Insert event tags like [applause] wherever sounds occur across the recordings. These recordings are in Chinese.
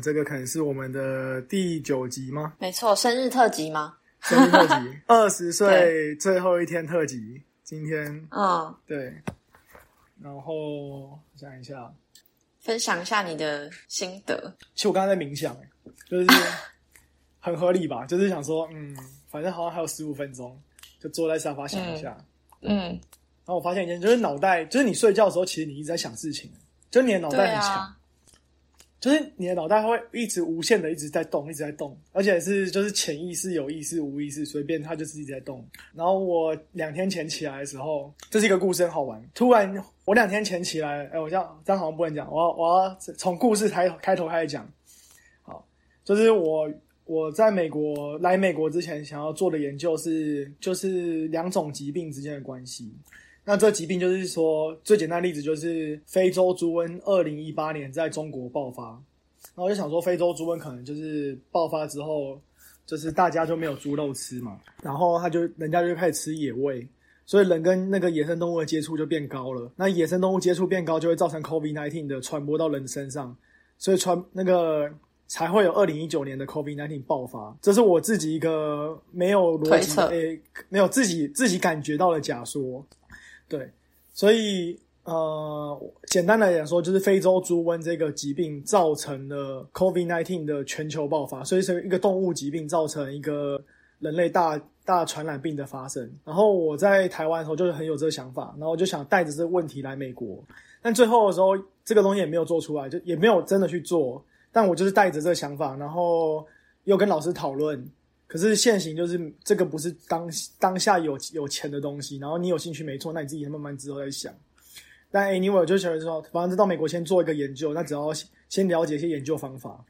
这个可能是我们的第九集吗？没错，生日特辑吗？生日特辑，[laughs] 二十岁最后一天特辑，今天嗯，对，然后想一下，分享一下你的心得。其实我刚刚在冥想，就是 [laughs] 很合理吧，就是想说，嗯，反正好像还有十五分钟，就坐在沙发想一下。嗯，然后我发现一件，就是脑袋，就是你睡觉的时候，其实你一直在想事情，就是你的脑袋很强。就是你的脑袋会一直无限的一直在动，一直在动，而且是就是潜意识、有意识、无意识，随便它就是一直在动。然后我两天前起来的时候，这是一个故事，很好玩。突然我两天前起来，哎，我这样这样好像不能讲，我要我要从故事开开头开始讲。好，就是我我在美国来美国之前想要做的研究是，就是两种疾病之间的关系。那这疾病就是说，最简单的例子就是非洲猪瘟，二零一八年在中国爆发，然后我就想说，非洲猪瘟可能就是爆发之后，就是大家就没有猪肉吃嘛，然后他就人家就开始吃野味，所以人跟那个野生动物的接触就变高了。那野生动物接触变高，就会造成 COVID-19 的传播到人身上，所以传那个才会有二零一九年的 COVID-19 爆发。这是我自己一个没有逻辑诶、没有自己自己感觉到的假说。对，所以呃，简单来讲说，就是非洲猪瘟这个疾病造成了 COVID-19 的全球爆发，所以是一个动物疾病造成一个人类大大传染病的发生。然后我在台湾的时候就是很有这个想法，然后就想带着这个问题来美国，但最后的时候这个东西也没有做出来，就也没有真的去做。但我就是带着这个想法，然后又跟老师讨论。可是现行就是这个不是当当下有有钱的东西，然后你有兴趣没错，那你自己慢慢之后再想。但 anyway，我就觉得说，反正到美国先做一个研究，那只要先了解一些研究方法。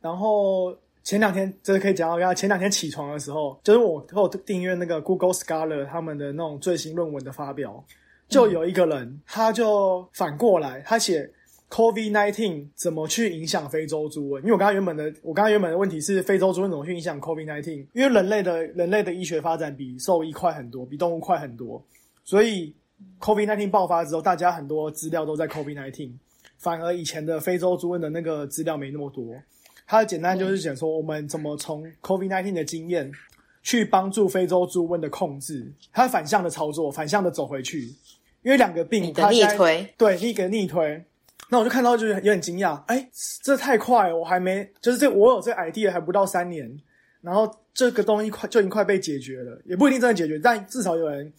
然后前两天，这个可以讲到，前两天起床的时候，就是我我订阅那个 Google Scholar 他们的那种最新论文的发表，就有一个人，他就反过来，他写 COVID-19 怎么去影响非洲猪瘟？因为我刚刚原本的，我刚刚原本的问题是非洲猪瘟怎么去影响 COVID-19？因为人类的人类的医学发展比兽医快很多，比动物快很多，所以 COVID-19 爆发之后，大家很多资料都在 COVID-19，反而以前的非洲猪瘟的那个资料没那么多。它的简单就是讲说，我们怎么从 COVID-19 的经验去帮助非洲猪瘟的控制，它反向的操作，反向的走回去，因为两个病它现在逆推，对，一个逆推。那我就看到就是有点惊讶，哎，这太快了，我还没就是这我有这个 idea 还不到三年，然后这个东西快就已经快被解决了，也不一定真的解决，但至少有人，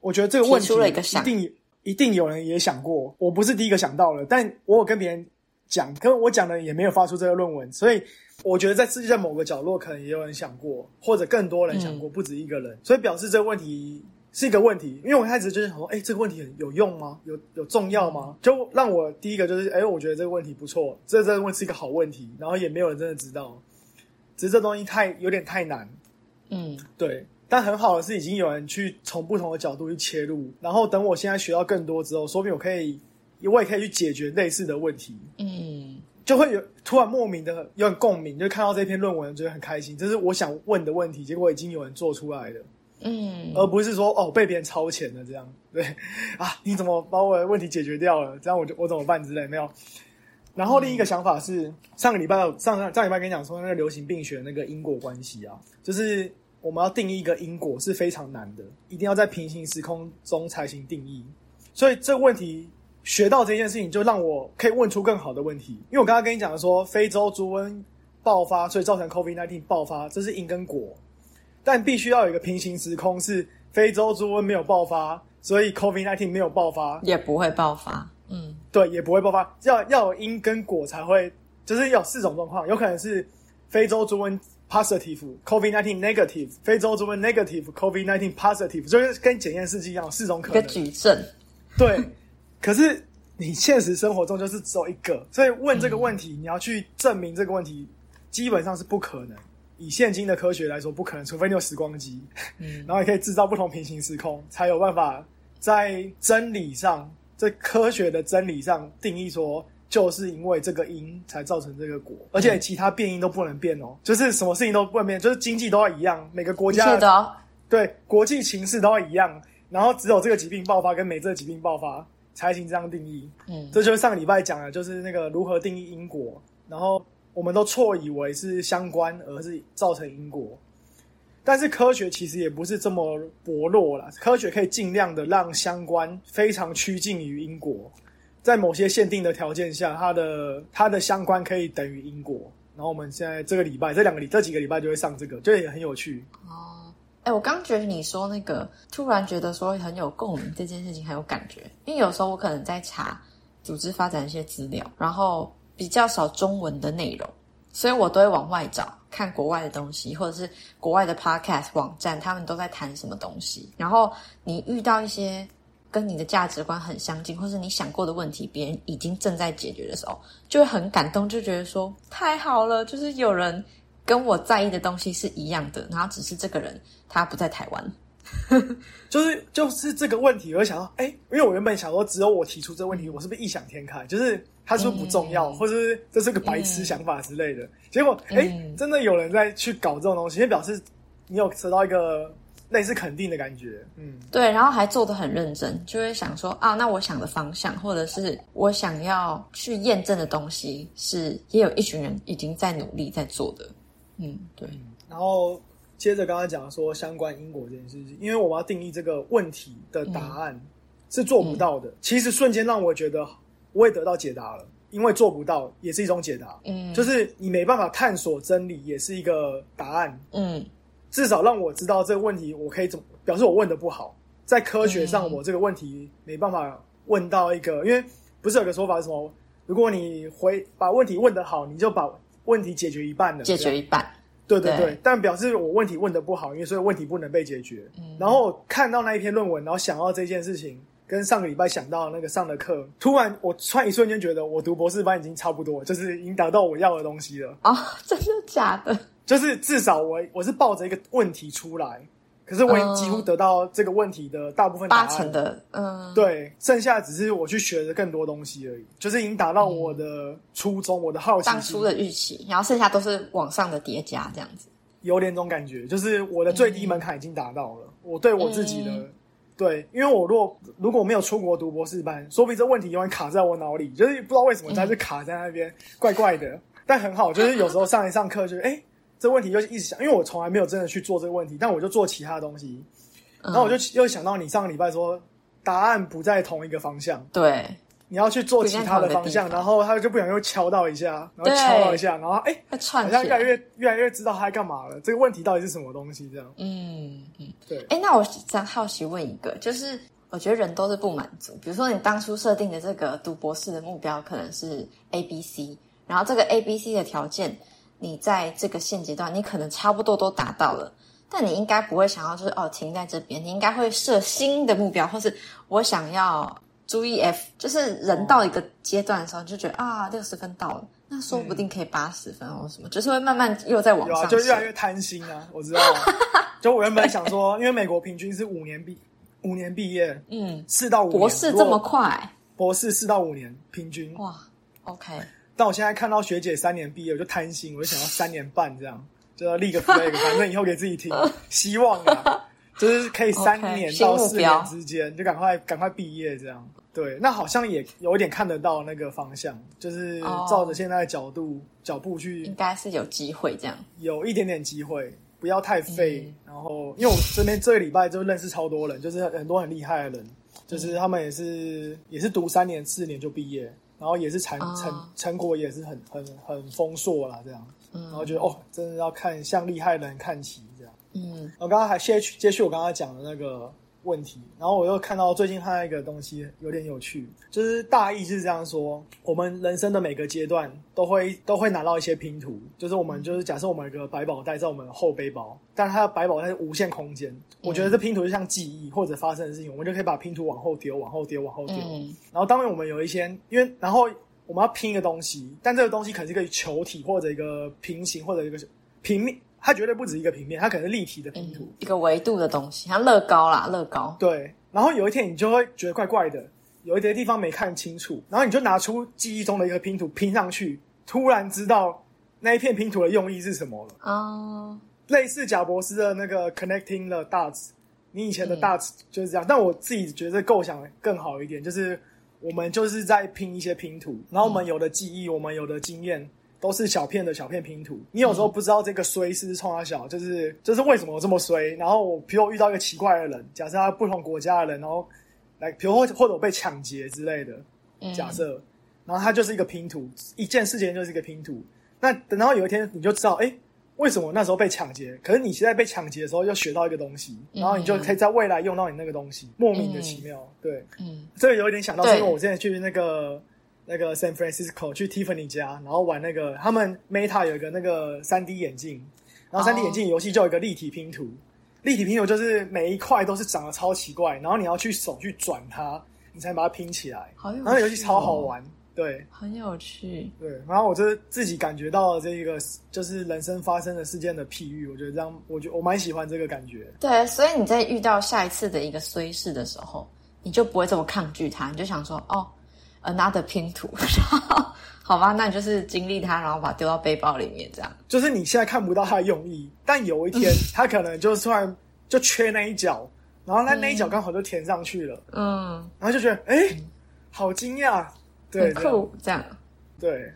我觉得这个问题一定一定有人也想过，我不是第一个想到了，但我有跟别人讲，可我讲的也没有发出这个论文，所以我觉得在世界在某个角落可能也有人想过，或者更多人想过，不止一个人，所以表示这个问题是一个问题。因为我一开始就是想说，哎，这个问题有用吗？有有重要吗？就让我第一个就是，哎，我觉得这个问题不错，这这个问是一个好问题，然后也没有人真的知道，只是这东西太有点太难，嗯，对。但很好的是，已经有人去从不同的角度去切入，然后等我现在学到更多之后，说不定我可以，我也可以去解决类似的问题。嗯，就会有突然莫名的有点共鸣，就看到这篇论文觉得很开心，这是我想问的问题，结果已经有人做出来了，嗯，而不是说哦被别人超前了这样，对 [laughs] 啊，你怎么把我的问题解决掉了？这样我就我怎么办之类没有。然后另一个想法是，上个礼拜上上上礼拜跟你讲说那个流行病学那个因果关系啊，就是我们要定义一个因果是非常难的，一定要在平行时空中才行定义。所以这个问题学到这件事情，就让我可以问出更好的问题。因为我刚刚跟你讲的说，非洲猪瘟爆发，所以造成 COVID-19 爆发，这是因跟果，但必须要有一个平行时空，是非洲猪瘟没有爆发，所以 COVID-19 没有爆发，也不会爆发。嗯对，也不会爆发。要要有因跟果才会，就是有四种状况，有可能是非洲猪瘟 positive，COVID-19 negative，非洲猪瘟 negative，COVID-19 positive，就是跟检验试剂一样，四种可一个能。矩阵。对，可是你现实生活中就是只有一个，所以问这个问题，你要去证明这个问题，基本上是不可能。以现今的科学来说，不可能，除非你有时光机，嗯。[laughs] 然后也可以制造不同平行时空，才有办法在真理上，在科学的真理上定义说，就是因为这个因才造成这个果，而且其他变因都不能变哦，就是什么事情都不能变，就是经济都要一样，每个国家对国际情势都要一样，然后只有这个疾病爆发跟没这个疾病爆发才行这样定义。嗯。这就是上个礼拜讲的，就是那个如何定义因果，然后我们都错以为是相关，而是造成因果。但是科学其实也不是这么薄弱啦，科学可以尽量的让相关非常趋近于因果，在某些限定的条件下，它的它的相关可以等于因果。然后我们现在这个礼拜这两个礼这几个礼拜就会上这个，就也很有趣。哦，哎，我刚觉得你说那个，突然觉得说很有共鸣，这件事情很有感觉。因为有时候我可能在查组织发展一些资料，然后比较少中文的内容，所以我都会往外找。看国外的东西，或者是国外的 podcast 网站，他们都在谈什么东西。然后你遇到一些跟你的价值观很相近，或是你想过的问题，别人已经正在解决的时候，就会很感动，就觉得说太好了，就是有人跟我在意的东西是一样的，然后只是这个人他不在台湾。[laughs] 就是就是这个问题，我就想到，哎，因为我原本想说，只有我提出这个问题，我是不是异想天开？就是他是不是不重要，或者是这是个白痴想法之类的？结果，哎，真的有人在去搞这种东西，也表示你有得到一个类似肯定的感觉。嗯，对，然后还做的很认真，就会想说啊，那我想的方向，或者是我想要去验证的东西，是也有一群人已经在努力在做的。嗯，对，然后。接着刚刚讲说相关因果这件事情，因为我们要定义这个问题的答案是做不到的。其实瞬间让我觉得我也得到解答了，因为做不到也是一种解答。嗯，就是你没办法探索真理，也是一个答案。嗯，至少让我知道这个问题，我可以怎么表示我问的不好。在科学上，我这个问题没办法问到一个，因为不是有个说法是什么？如果你回把问题问得好，你就把问题解决一半了，解决一半。对对对，但表示我问题问的不好，因为所以问题不能被解决。嗯然后看到那一篇论文，然后想到这件事情，跟上个礼拜想到那个上的课，突然我突然一瞬间觉得，我读博士班已经差不多，就是已经达到我要的东西了。啊，真的假的？就是至少我我是抱着一个问题出来。可是我已经几乎得到这个问题的大部分八成的，嗯，对，剩下只是我去学的更多东西而已，就是已经达到我的初衷，我的好奇，当初的预期，然后剩下都是往上的叠加，这样子，有点这种感觉，就是我的最低门槛已经达到了，我对我自己的，对，因为我如果如果没有出国读博士班，说不定这问题永远卡在我脑里，就是不知道为什么它是卡在那边，怪怪的，但很好，就是有时候上一上课就哎。这问题就一直想，因为我从来没有真的去做这个问题，但我就做其他东西，然后我就又想到你上个礼拜说答案不在同一个方向，对，你要去做其他的方向，然后他就不小心又敲到一下，然后敲到一下，然后哎，好像越来越越来越知道他在干嘛了。这个问题到底是什么东西？这样，嗯嗯，对。哎，那我想好奇问一个，就是我觉得人都是不满足，比如说你当初设定的这个读博士的目标可能是 A B C，然后这个 A B C 的条件。你在这个现阶段，你可能差不多都达到了，但你应该不会想要就是哦停在这边，你应该会设新的目标，或是我想要注意 F，就是人到一个阶段的时候，就觉得啊六十分到了，那说不定可以八十分或什么，就是会慢慢又在往上，就越来越贪心啊！我知道，[laughs] 就我原本想说，因为美国平均是五年毕五年毕业，嗯，四到五博士这么快，博士四到五年平均哇，OK。但我现在看到学姐三年毕业，我就贪心，我就想要三年半这样，就要立个 flag，[laughs] 反正以后给自己听，希望啊，就是可以三年到四年之间，就赶快赶快毕业这样。对，那好像也有一点看得到那个方向，就是照着现在的角度脚步去，应该是有机会这样，有一点点机会，不要太废。然后，因为我这边这个礼拜就认识超多人，就是很多很厉害的人，就是他们也是也是读三年四年就毕业。然后也是成成成果也是很很很丰硕啦，这样，然后觉得哦，真的要看向厉害的人看齐这样。嗯，我刚刚还接续接续我刚刚讲的那个问题，然后我又看到最近看到一个东西有点有趣，就是大意是这样说：我们人生的每个阶段都会都会拿到一些拼图，就是我们就是假设我们有个百宝袋在我们后背包，但它的百宝袋是无限空间。我觉得这拼图就像记忆或者发生的事情，我们就可以把拼图往后丢，往后丢，往后丢。然后，当然我们有一些，因为然后我们要拼一个东西，但这个东西可能是一个球体或者一个平行或者一个平面，它绝对不止一个平面，它可能是立体的拼图，一个维度的东西，像乐高啦，乐高。对。然后有一天你就会觉得怪怪的，有一些地方没看清楚，然后你就拿出记忆中的一个拼图拼上去，突然知道那一片拼图的用意是什么了。哦。类似贾博士的那个 connecting the dots，你以前的 dots 就是这样，但我自己觉得构想更好一点，就是我们就是在拼一些拼图，然后我们有的记忆，我们有的经验，都是小片的小片拼图。你有时候不知道这个衰是冲他小，就是就是为什么我这么衰。然后我比如我遇到一个奇怪的人，假设他不同国家的人，然后来，比如或或者我被抢劫之类的，假设，然后他就是一个拼图，一件事情就是一个拼图。那等到有一天你就知道，哎。为什么那时候被抢劫？可是你现在被抢劫的时候又学到一个东西，然后你就可以在未来用到你那个东西，莫名的奇妙。对，嗯，这个有一点想到，是因为我之前去那个那个 San Francisco 去 Tiffany 家，然后玩那个他们 Meta 有一个那个三 D 眼镜，然后三 D 眼镜游戏就有一个立体拼图，立体拼图就是每一块都是长得超奇怪，然后你要去手去转它，你才能把它拼起来。然后游戏超好玩。对，很有趣。对，然后我就是自己感觉到了这个就是人生发生的事件的譬喻，我觉得这样，我觉我蛮喜欢这个感觉。对，所以你在遇到下一次的一个衰事的时候，你就不会这么抗拒它，你就想说，哦，another 拼图，[laughs] 好吧，那你就是经历它，然后把它丢到背包里面，这样。就是你现在看不到它的用意，但有一天它可能就突然就缺那一角，然后那那一角刚好就填上去了，嗯，然后就觉得，哎，好惊讶。很酷，这样。对，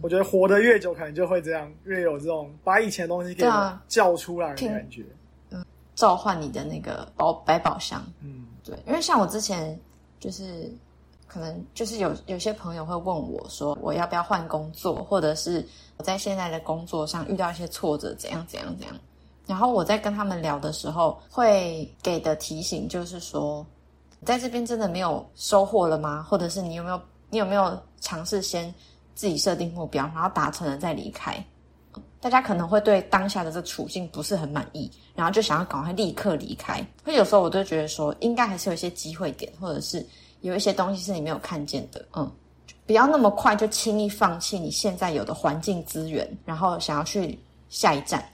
我觉得活得越久，可能就会这样，越有这种把以前的东西给叫出来的感觉。嗯，召唤你的那个宝百宝箱。嗯，对，因为像我之前就是，可能就是有有些朋友会问我说，我要不要换工作，或者是我在现在的工作上遇到一些挫折，怎样怎样怎样。然后我在跟他们聊的时候，会给的提醒就是说，在这边真的没有收获了吗？或者是你有没有？你有没有尝试先自己设定目标，然后达成了再离开？大家可能会对当下的这处境不是很满意，然后就想要赶快立刻离开。会有时候我都觉得说，应该还是有一些机会点，或者是有一些东西是你没有看见的。嗯，不要那么快就轻易放弃你现在有的环境资源，然后想要去下一站。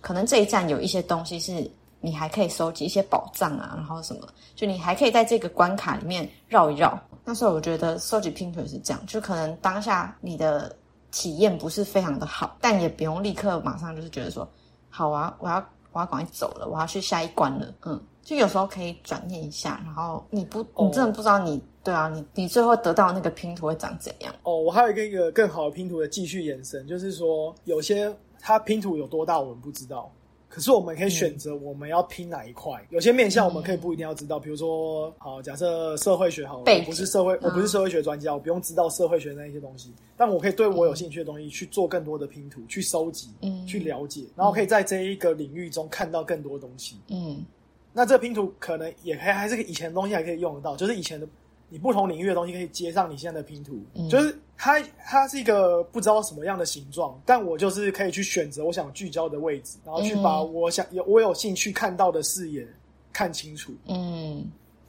可能这一站有一些东西是你还可以收集一些宝藏啊，然后什么，就你还可以在这个关卡里面绕一绕。那时候我觉得收集拼图是这样，就可能当下你的体验不是非常的好，但也不用立刻马上就是觉得说，好啊，我要我要赶快走了，我要去下一关了。嗯，就有时候可以转念一下，然后你不，你真的不知道你对啊，你你最后得到那个拼图会长怎样？哦，我还有一个一个更好的拼图的继续延伸，就是说有些它拼图有多大我们不知道。可是我们可以选择我们要拼哪一块，有些面向我们可以不一定要知道，比如说，好，假设社会学好，我不是社会，我不是社会学专家，我不用知道社会学那一些东西，但我可以对我有兴趣的东西去做更多的拼图，去收集，嗯，去了解，然后可以在这一个领域中看到更多东西，嗯，那这拼图可能也可以还是以前的东西还可以用得到，就是以前的。你不同领域的东西可以接上你现在的拼图，就是它它是一个不知道什么样的形状，但我就是可以去选择我想聚焦的位置，然后去把我想有我有兴趣看到的视野看清楚。嗯，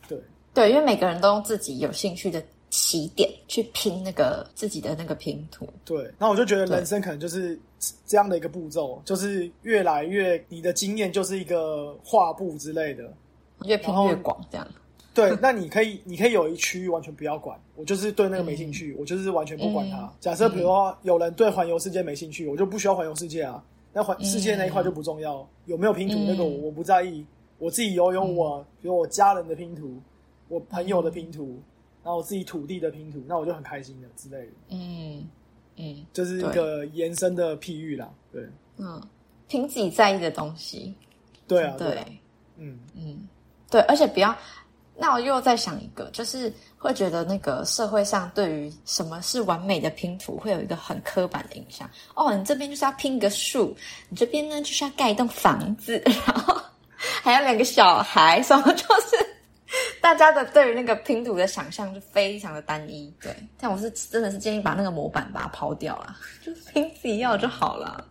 对对，因为每个人都用自己有兴趣的起点去拼那个自己的那个拼图。对，那我就觉得人生可能就是这样的一个步骤，就是越来越你的经验就是一个画布之类的，越拼越广这样。对，那你可以，你可以有一区域完全不要管，我就是对那个没兴趣，我就是完全不管它。假设比如说有人对环游世界没兴趣，我就不需要环游世界啊。那环世界那一块就不重要，有没有拼图那个我不在意，我自己游泳我，比如我家人的拼图，我朋友的拼图，然后我自己土地的拼图，那我就很开心的之类的。嗯嗯，就是一个延伸的譬喻啦。对，嗯，拼自己在意的东西。对啊，对，嗯嗯，对，而且不要。那我又在想一个，就是会觉得那个社会上对于什么是完美的拼图，会有一个很刻板的印象。哦，你这边就是要拼个树，你这边呢就是要盖一栋房子，然后 [laughs] 还有两个小孩，什么就是大家的对于那个拼图的想象就非常的单一。对，但我是真的是建议把那个模板把它抛掉了，就拼自己要就好了。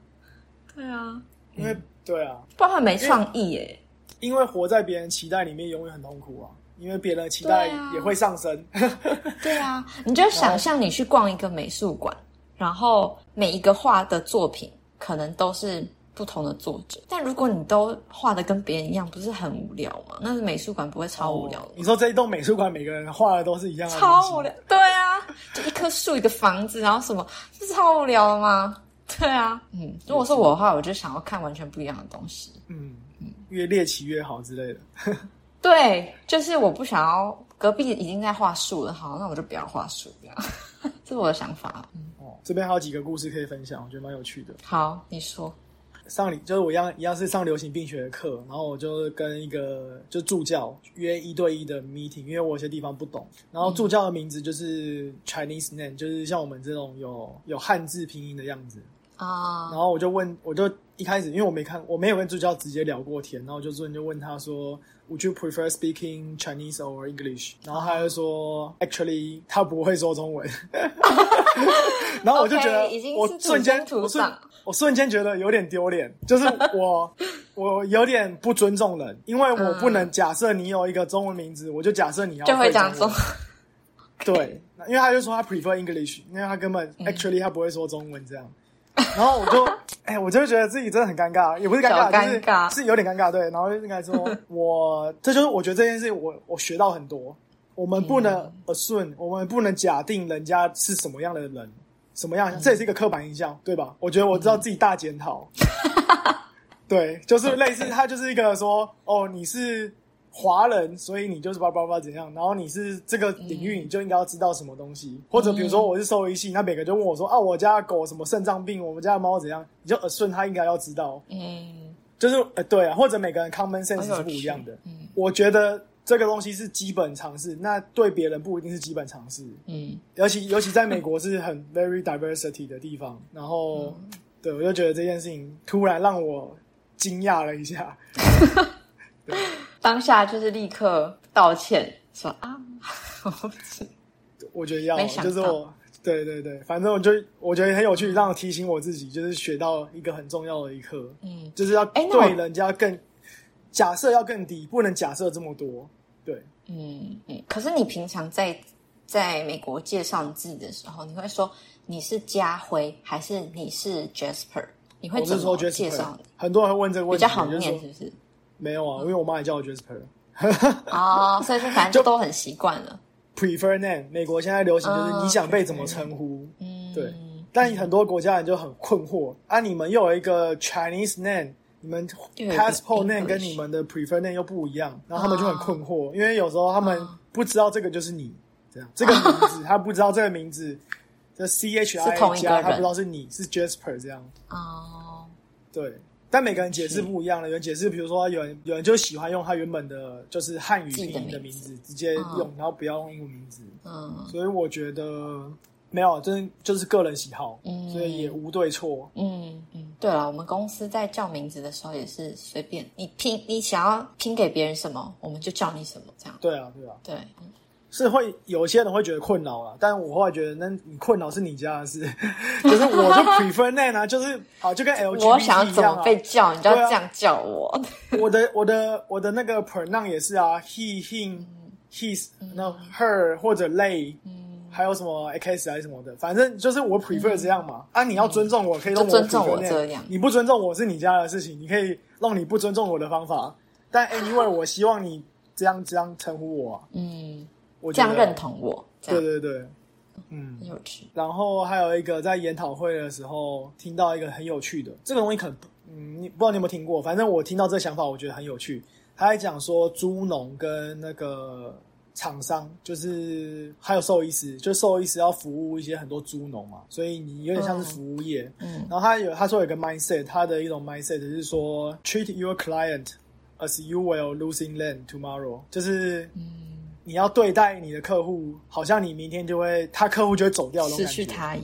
对啊，因为对啊，不然很没创意耶。因为活在别人期待里面，永远很痛苦啊。因为别人的期待也会上升。[laughs] 对啊，你就想象你去逛一个美术馆，然后每一个画的作品可能都是不同的作者，但如果你都画的跟别人一样，不是很无聊吗？那是美术馆不会超无聊？你说这一栋美术馆每个人画的都是一样的，超无聊。对啊，就一棵树，一个房子，然后什么，是超无聊的吗？对啊，嗯，如果是我的话，我就想要看完全不一样的东西。嗯嗯，越猎奇越好之类的。[laughs] 对，就是我不想要隔壁已经在画树了，好，那我就不要画树，这样，这是我的想法。哦，这边还有几个故事可以分享，我觉得蛮有趣的。好，你说。上理就是我一样一样是上流行病学的课，然后我就跟一个就助教约一对一的 meeting，因为我有些地方不懂。然后助教的名字就是 Chinese name，就是像我们这种有有汉字拼音的样子啊。然后我就问，我就一开始因为我没看，我没有跟助教直接聊过天，然后我就问就问他说，Would you prefer speaking Chinese or English？然后他就说，Actually，他不会说中文。[laughs] 然后我就觉得，我瞬间我瞬。我瞬间觉得有点丢脸，就是我 [laughs] 我有点不尊重人，因为我不能假设你有一个中文名字，我就假设你要就会讲中。对，因为他就说他 prefer English，因为他根本 actually 他不会说中文这样。然后我就哎，我就觉得自己真的很尴尬，也不是尴尬，就是是有点尴尬。对，然后应该说，[laughs] 我这就是我觉得这件事，我我学到很多。我们不能 assume，我们不能假定人家是什么样的人。什么样？这也是一个刻板印象，对吧？我觉得我知道自己大检讨。[laughs] 对，就是类似他就是一个说，哦，你是华人，所以你就是叭叭叭怎样，然后你是这个领域，你就应该要知道什么东西。或者比如说我是兽医系，那每个就问我说，啊，我家狗什么肾脏病，我们家的猫怎样，你就顺他应该要知道。嗯，就是呃，对啊，或者每个人 common sense 是不一样的。嗯，我觉得。这个东西是基本常识，那对别人不一定是基本常识。嗯，尤其尤其在美国是很 very diversity 的地方，然后，对我就觉得这件事情突然让我惊讶了一下。[laughs] 当下就是立刻道歉说啊，[laughs] 我觉得要就是我，对对对，反正我就我觉得很有趣，让我提醒我自己，就是学到一个很重要的一课，嗯，就是要对人家更。假设要更低，不能假设这么多。对，嗯嗯。可是你平常在在美国介绍你自己的时候，你会说你是家辉还是你是 Jasper？你会怎么介绍？很多人会问这个问题，比较好念是不是？没有啊，因为我妈也叫我 Jasper。哦，所以反正 [laughs] 就都很习惯了。Prefer name，美国现在流行就是你想被怎么称呼？嗯，对。但很多国家人就很困惑啊，你们又有一个 Chinese name。你们 passport name 跟你们的 prefer name 又不一样，然后他们就很困惑，因为有时候他们不知道这个就是你这样，这个名字他不知道这个名字的 C H I 加，他不知道是你是 Jasper 这样。哦，对，但每个人解释不一样了。有人解释，比如说有人有人就喜欢用他原本的就是汉语拼音的名字直接用，然后不要用英文名字。嗯，所以我觉得。没有，真就是个人喜好，所以也无对错。嗯嗯，对了，我们公司在叫名字的时候也是随便你拼，你想要拼给别人什么，我们就叫你什么，这样。对啊，对啊，对，是会有些人会觉得困扰了，但我后来觉得，那你困扰是你家的事，[laughs] 可是我就 prefer name 啊，就是好，就跟 L G 我想要怎么被叫，你就要这样叫我。我的我的我的那个 pronoun 也是啊，he him his no her 或者 they。还有什么 X 还是什么的，反正就是我 prefer 这样嘛。啊，你要尊重我，可以让我尊重我这样。你不尊重我是你家的事情，你可以用你不尊重我的方法。但 anyway，[laughs] 我希望你这样这样称呼我。嗯，我这样认同我。对对对，嗯，很有趣。然后还有一个在研讨会的时候听到一个很有趣的这个东西，可能嗯，你不知道你有没有听过？反正我听到这个想法，我觉得很有趣。他还讲说猪农跟那个。厂商就是还有兽医师，就兽医师要服务一些很多猪农嘛，所以你有点像是服务业。嗯，然后他有他说有个 mindset，他的一种 mindset 是说 treat your client as you will losing land tomorrow，就是嗯，你要对待你的客户，好像你明天就会他客户就会走掉，失去他。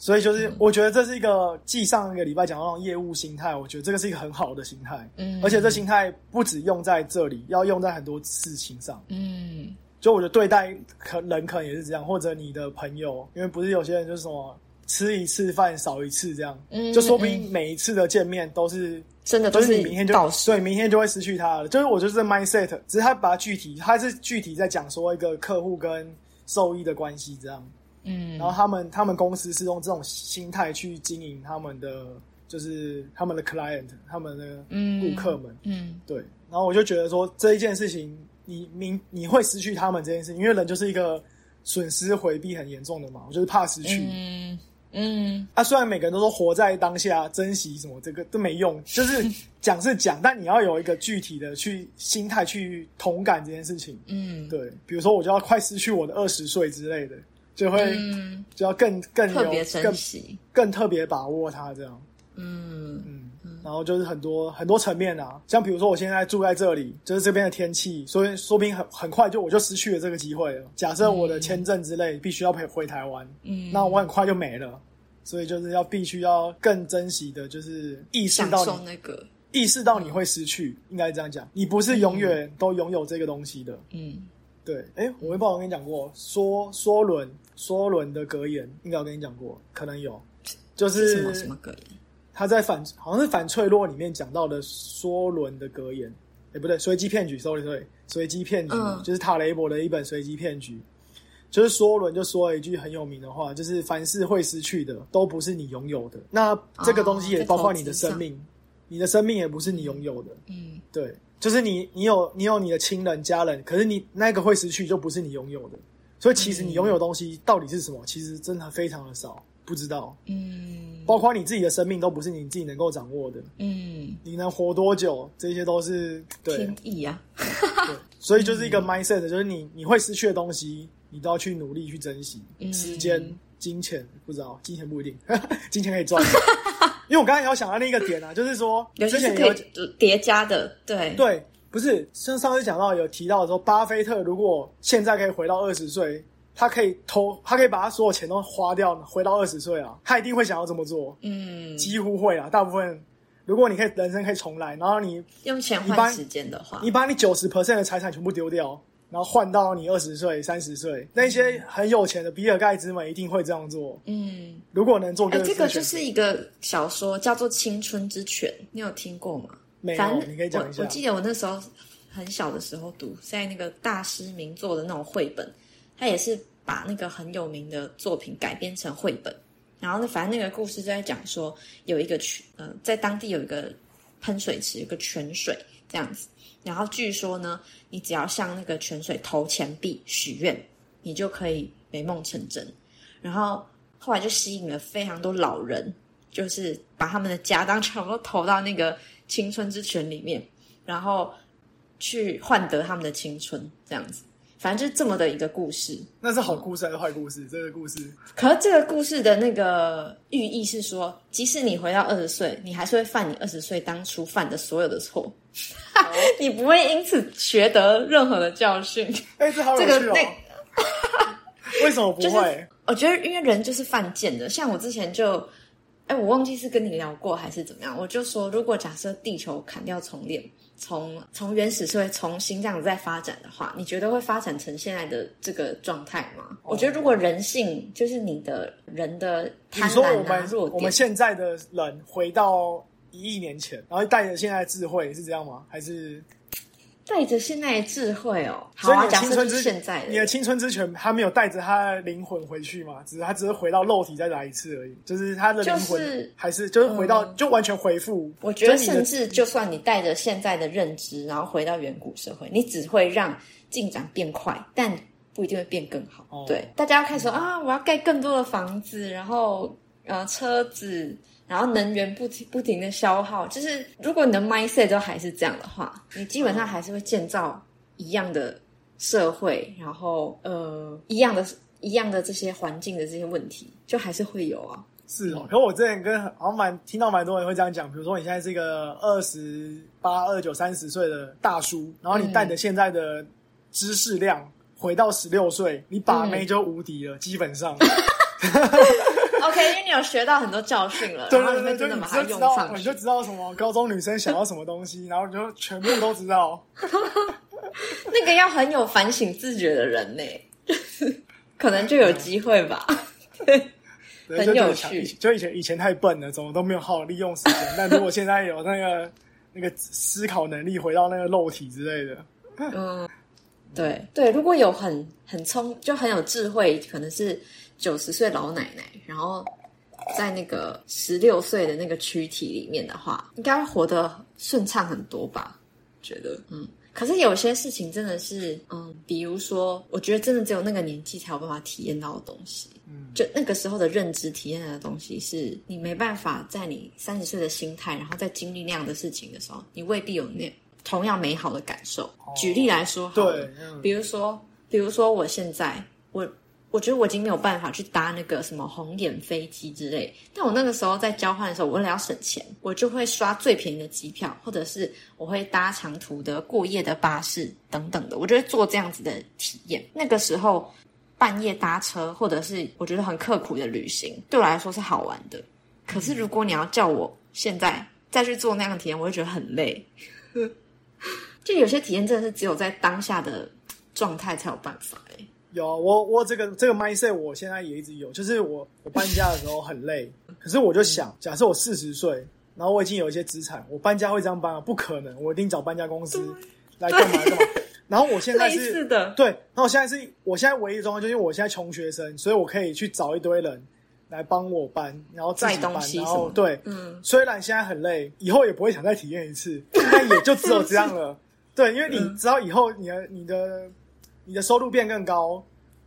所以就是，我觉得这是一个继上一个礼拜讲到那种业务心态，我觉得这个是一个很好的心态。嗯，而且这心态不止用在这里，要用在很多事情上。嗯，就我觉得对待可人可能也是这样，或者你的朋友，因为不是有些人就是什么吃一次饭少一次这样，嗯就说不定每一次的见面都是真的，就是你明天就对，明天就会失去他了。就是我就是 mindset，只是他把它具体，他是具体在讲说一个客户跟受益的关系这样。嗯，然后他们他们公司是用这种心态去经营他们的，就是他们的 client，他们的顾客们，嗯，对。然后我就觉得说这一件事情，你明你会失去他们这件事情，因为人就是一个损失回避很严重的嘛，我就是怕失去。嗯嗯。啊，虽然每个人都说活在当下，珍惜什么这个都没用，[laughs] 就是讲是讲，但你要有一个具体的去心态去同感这件事情。嗯，对。比如说，我就要快失去我的二十岁之类的。就会嗯，就要更更有特别珍更惜，更特别把握它这样。嗯嗯，然后就是很多很多层面啊，像比如说我现在住在这里，就是这边的天气，所以说不定很很快就我就失去了这个机会了。假设我的签证之类必须要回回台湾，嗯，那我很快就没了。所以就是要必须要更珍惜的，就是意识到你那个，意识到你会失去，应该这样讲，你不是永远都拥有这个东西的。嗯对，哎，我不知道我跟你讲过，梭梭伦梭伦的格言，应该有跟你讲过，可能有，就是什么什么歌？他在反好像是反脆弱里面讲到的梭伦的格言，哎，不对，随机骗局，sorry sorry，随机骗局、嗯。就是塔雷伯的一本随机骗局，就是梭伦就说了一句很有名的话，就是凡是会失去的都不是你拥有的，那这个东西也包括你的生命，你的生命也不是你拥有的，嗯。对，就是你你有你有你的亲人家人，可是你那个会失去就不是你拥有的，所以其实你拥有的东西到底是什么，其实真的非常的少，不知道。嗯。包括你自己的生命都不是你自己能够掌握的，嗯，你能活多久，这些都是对天意啊，对，所以就是一个 mindset，就是你你会失去的东西，你都要去努力去珍惜，嗯。时间、金钱不知道，金钱不一定，[laughs] 金钱可以赚，[laughs] 因为我刚才也有想到另一个点啊，就是说有些之前有是可以叠加的，对，对，不是像上次讲到有提到说，巴菲特如果现在可以回到二十岁，他可以投，他可以把他所有钱都花掉，回到二十岁啊，他一定会想要这么做，嗯，几乎会啊，大部分。如果你可以人生可以重来，然后你用钱换时间的话。你，把你九十 percent 的财产全部丢掉，然后换到你二十岁、三十岁，那些很有钱的比尔盖茨们一定会这样做。嗯，如果能做哎，个这个就是一个小说，叫做《青春之泉》，你有听过吗？没有你可以讲一下我。我记得我那时候很小的时候读，在那个大师名作的那种绘本，他也是把那个很有名的作品改编成绘本。然后呢，反正那个故事就在讲说，有一个泉，呃，在当地有一个喷水池，有个泉水这样子。然后据说呢，你只要向那个泉水投钱币许愿，你就可以美梦成真。然后后来就吸引了非常多老人，就是把他们的家当全部都投到那个青春之泉里面，然后去换得他们的青春，这样子。反正就是这么的一个故事。那是好故事还是坏故事？这个故事可是这个故事的那个寓意是说，即使你回到二十岁，你还是会犯你二十岁当初犯的所有的错，[laughs] 你不会因此学得任何的教训。哎、这好有趣哦。这个那 [laughs] 为什么不会？我觉得因为人就是犯贱的，像我之前就，哎，我忘记是跟你聊过还是怎么样，我就说，如果假设地球砍掉重练，从从原始社会重新这样子再发展的话，你觉得会发展成现在的这个状态吗？我觉得如果人性就是你的人的你说我贪婪啊、们弱点，我们现在的人回到一亿年前，然后带着现在的智慧是这样吗？还是带着现在的智慧哦，好啊，所以你的假设是青春之现在你的青春之泉，他没有带着他的灵魂回去嘛？只是他只是回到肉体再来一次而已，就是他的灵魂、就是还是就是回到、嗯就完全回复。我觉得甚至就算你带着现在的认知，然后回到远古社会，你只会让进展变快，但不一定会变更好。哦对，大家要开始说啊，我要盖更多的房子，然后呃车子，然后能源不停不停的消耗。就是如果你的 mindset 都还是这样的话，你基本上还是会建造一样的社会，然后呃一样的一样的这些环境的这些问题，就还是会有啊。是哦，可我之前跟好像蛮听到蛮多人会这样讲，比如说你现在是一个二十八、二九、三十岁的大叔，然后你带着现在的知识量回到十六岁，你把妹就无敌了，基本上。[laughs] OK，因为你有学到很多教训了，对对对，就你就知道，上你就。知道什么高中女生想要什么东西，然后你就全部都知道。[laughs] 那个要很有反省自觉的人呢，[laughs] 可能就有机会吧。[laughs] 对，对很有趣就以前以前太笨了，怎么都没有好好利用时间。但如果现在有那个那个思考能力，回到那个肉体之类的，嗯，对对，如果有很很聪，就很有智慧，可能是九十岁老奶奶，然后在那个十六岁的那个躯体里面的话，应该会活得顺畅很多吧？觉得，嗯。可是有些事情真的是，嗯，比如说，我觉得真的只有那个年纪才有办法体验到的东西。嗯，就那个时候的认知体验的东西，是你没办法在你三十岁的心态，然后在经历那样的事情的时候，你未必有那同样美好的感受。举例来说对，嗯比如说，比如说我现在我我觉得我已经没有办法去搭那个什么红眼飞机之类。但我那个时候在交换的时候，我为了要省钱，我就会刷最便宜的机票，或者是我会搭长途的过夜的巴士等等的。我就会做这样子的体验。那个时候半夜搭车，或者是我觉得很刻苦的旅行，对我来说是好玩的。可是如果你要叫我现在再去做那样的体验，我会觉得很累。[laughs] 就有些体验真的是只有在当下的状态才有办法。有啊我我这个这个 mindset 我现在也一直有，就是我我搬家的时候很累，可是我就想，假设我四十岁，然后我已经有一些资产，我搬家会这样搬啊？不可能，我一定找搬家公司来干嘛干嘛。然后我现在 [laughs] 类是的，对，然后我现在是我现在唯一的状况，就是我现在穷学生，所以我可以去找一堆人来帮我搬，然后自己搬然后对，嗯，虽然现在很累，以后也不会想再体验一次，但也就只有这样了。[laughs] 对，因为你嗯知道以后你的你的你的收入变更高，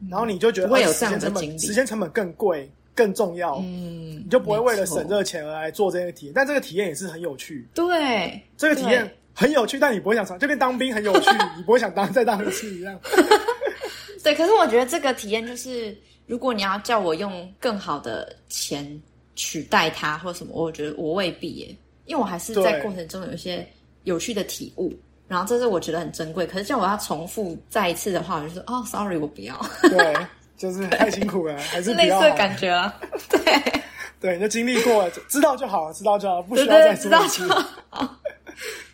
然后你就觉得会有这样时间成本的经历时间成本更贵更重要，嗯，你就不会为了省这个钱而来做这个体验。但这个体验也是很有趣，对这个体验很有趣，但你不会想尝，就跟当兵很有趣，[laughs] 你不会想当再当一次一样。[laughs] 对，可是我觉得这个体验就是，如果你要叫我用更好的钱取代它或什么，我觉得我未必耶，因为我还是在对。过程中有一些有趣的体悟，然后这是我觉得很珍贵。可是叫我要重复再一次的话，我就说哦，sorry，我不要，对，就是太辛苦了，还是 [laughs] 不类似的。感觉啊。[laughs] 对对，你就经历过了，知道就好了，知道就好了，不需要再知道就。好，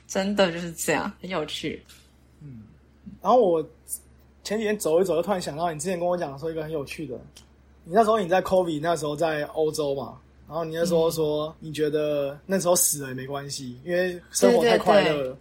真的就是这样，很有趣。然后我前几天走一走，就突然想到你之前跟我讲说一个很有趣的，你那时候你在 COVID 那时候在欧洲嘛，然后你那时候说你觉得那时候死了也没关系，因为生活太快乐了。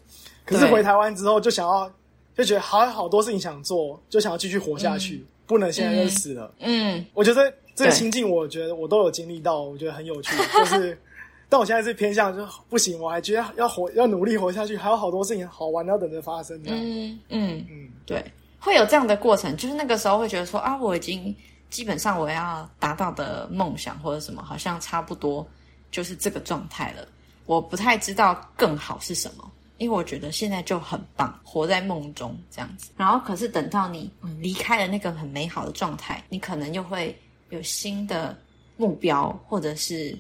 可是回台湾之后就想要就觉得还有好多事情想做，就想要继续活下去，不能现在就死了。嗯，我觉得这个心境，我觉得我都有经历到，我觉得很有趣。就是，[laughs] 但我现在是偏向，就不行，我还觉得要活，要努力活下去，还有好多事情好玩要等着发生。嗯嗯，嗯，对，会有这样的过程，就是那个时候会觉得说啊，我已经基本上我要达到的梦想或者什么，好像差不多就是这个状态了。我不太知道更好是什么，因为我觉得现在就很棒，活在梦中这样子。然后可是等到你嗯离开了那个很美好的状态，你可能又会有新的目标，或者是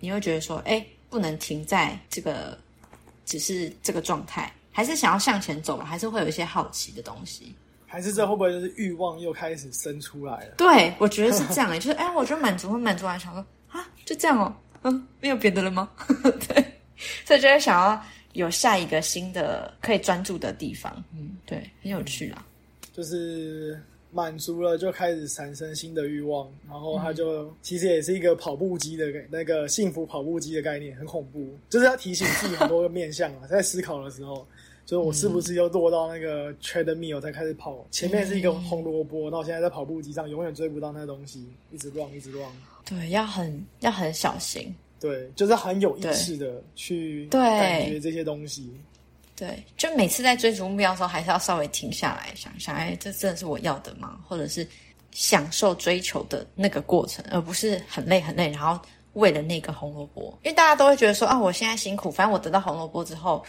你会觉得说，哎，不能停在这个只是这个状态，还是想要向前走吧，还是会有一些好奇的东西。还是这会不会就是欲望又开始生出来了？对，我觉得是这样诶，就是哎，我觉得满足会满足完，想说啊，就这样哦，嗯，没有别的了吗？[laughs] 对，所以就会想要有下一个新的可以专注的地方。嗯，对，很有趣啊。就是满足了，就开始产生新的欲望，然后他就、其实也是一个跑步机的概那个幸福跑步机的概念，很恐怖。就是要提醒自己很多个面向啊，在思考的时候，就是我是不是又落到那个 treadmill 才开始跑，前面是一个红萝卜，那我现在在跑步机上永远追不到那个东西，一直 run 一直 run。对，要很要很小心。对，就是很有意识的去对感觉这些东西。对，就每次在追逐目标的时候，还是要稍微停下来想一想，哎，这真的是我要的吗？或者是享受追求的那个过程，而不是很累很累，然后为了那个红萝卜。因为大家都会觉得说啊，我现在辛苦，反正我得到红萝卜之后，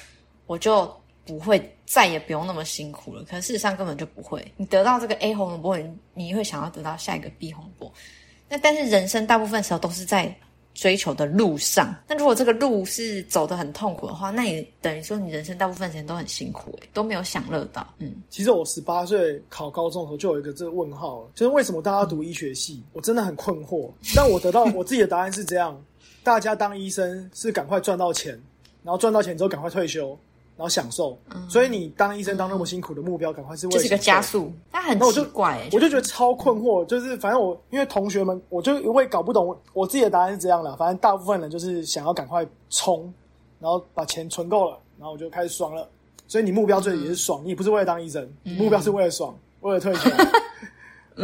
我就不会再也不用那么辛苦了。可是事实上根本就不会，你得到这个 A 红萝卜，你你会想要得到下一个 B 红萝卜。那但是人生大部分时候都是在追求的路上。那如果这个路是走得很痛苦的话，那也等于说你人生大部分时间都很辛苦、欸，都没有享乐到。嗯，其实我十八岁考高中的时候就有一个这个问号了，就是为什么大家读医学系，我真的很困惑。[laughs] 但我得到我自己的答案是这样：大家当医生是赶快赚到钱，然后赚到钱之后赶快退休，然后享受。所以你当医生当那么辛苦的目标，赶快是为了嗯就是个加速，但很那我就奇怪、欸，我就觉得超困惑，就是反正我因为同学们，我就会搞不懂我我自己的答案是这样的，反正大部分人就是想要赶快冲，然后把钱存够了，然后我就开始爽了。所以你目标最也是爽，你也不是为了当医生，你目标是为了爽，为了退休。[laughs]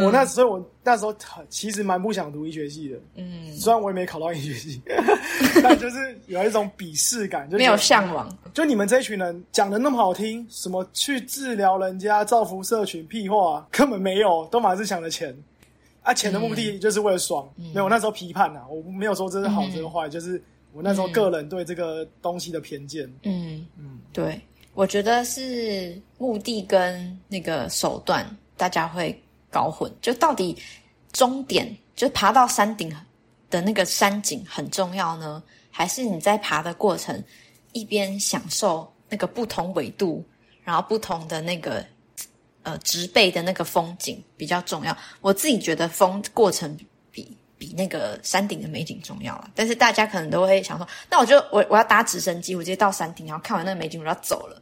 我那所以，我那时候很其实蛮不想读医学系的，嗯，[laughs] 虽然我也没考到医学系，[laughs] 但就是有一种鄙视感，就没有向往。就你们这一群人讲的那么好听，什么去治疗人家、造福社群，屁话，根本没有，都满是想着钱。啊，钱的目的就是为了爽。没有，我那时候批判呐、我没有说这是好，这是坏，就是我那时候个人对这个东西的偏见。嗯嗯，对，我觉得是目的跟那个手段，大家会搞混。就到底终点就爬到山顶的那个山景很重要呢，还是你在爬的过程一边享受那个不同纬度，然后不同的那个呃植被的那个风景比较重要？我自己觉得风过程比比那个山顶的美景重要了。但是大家可能都会想说，那我就我我要搭直升机，我直接到山顶，然后看完那个美景，我要走了。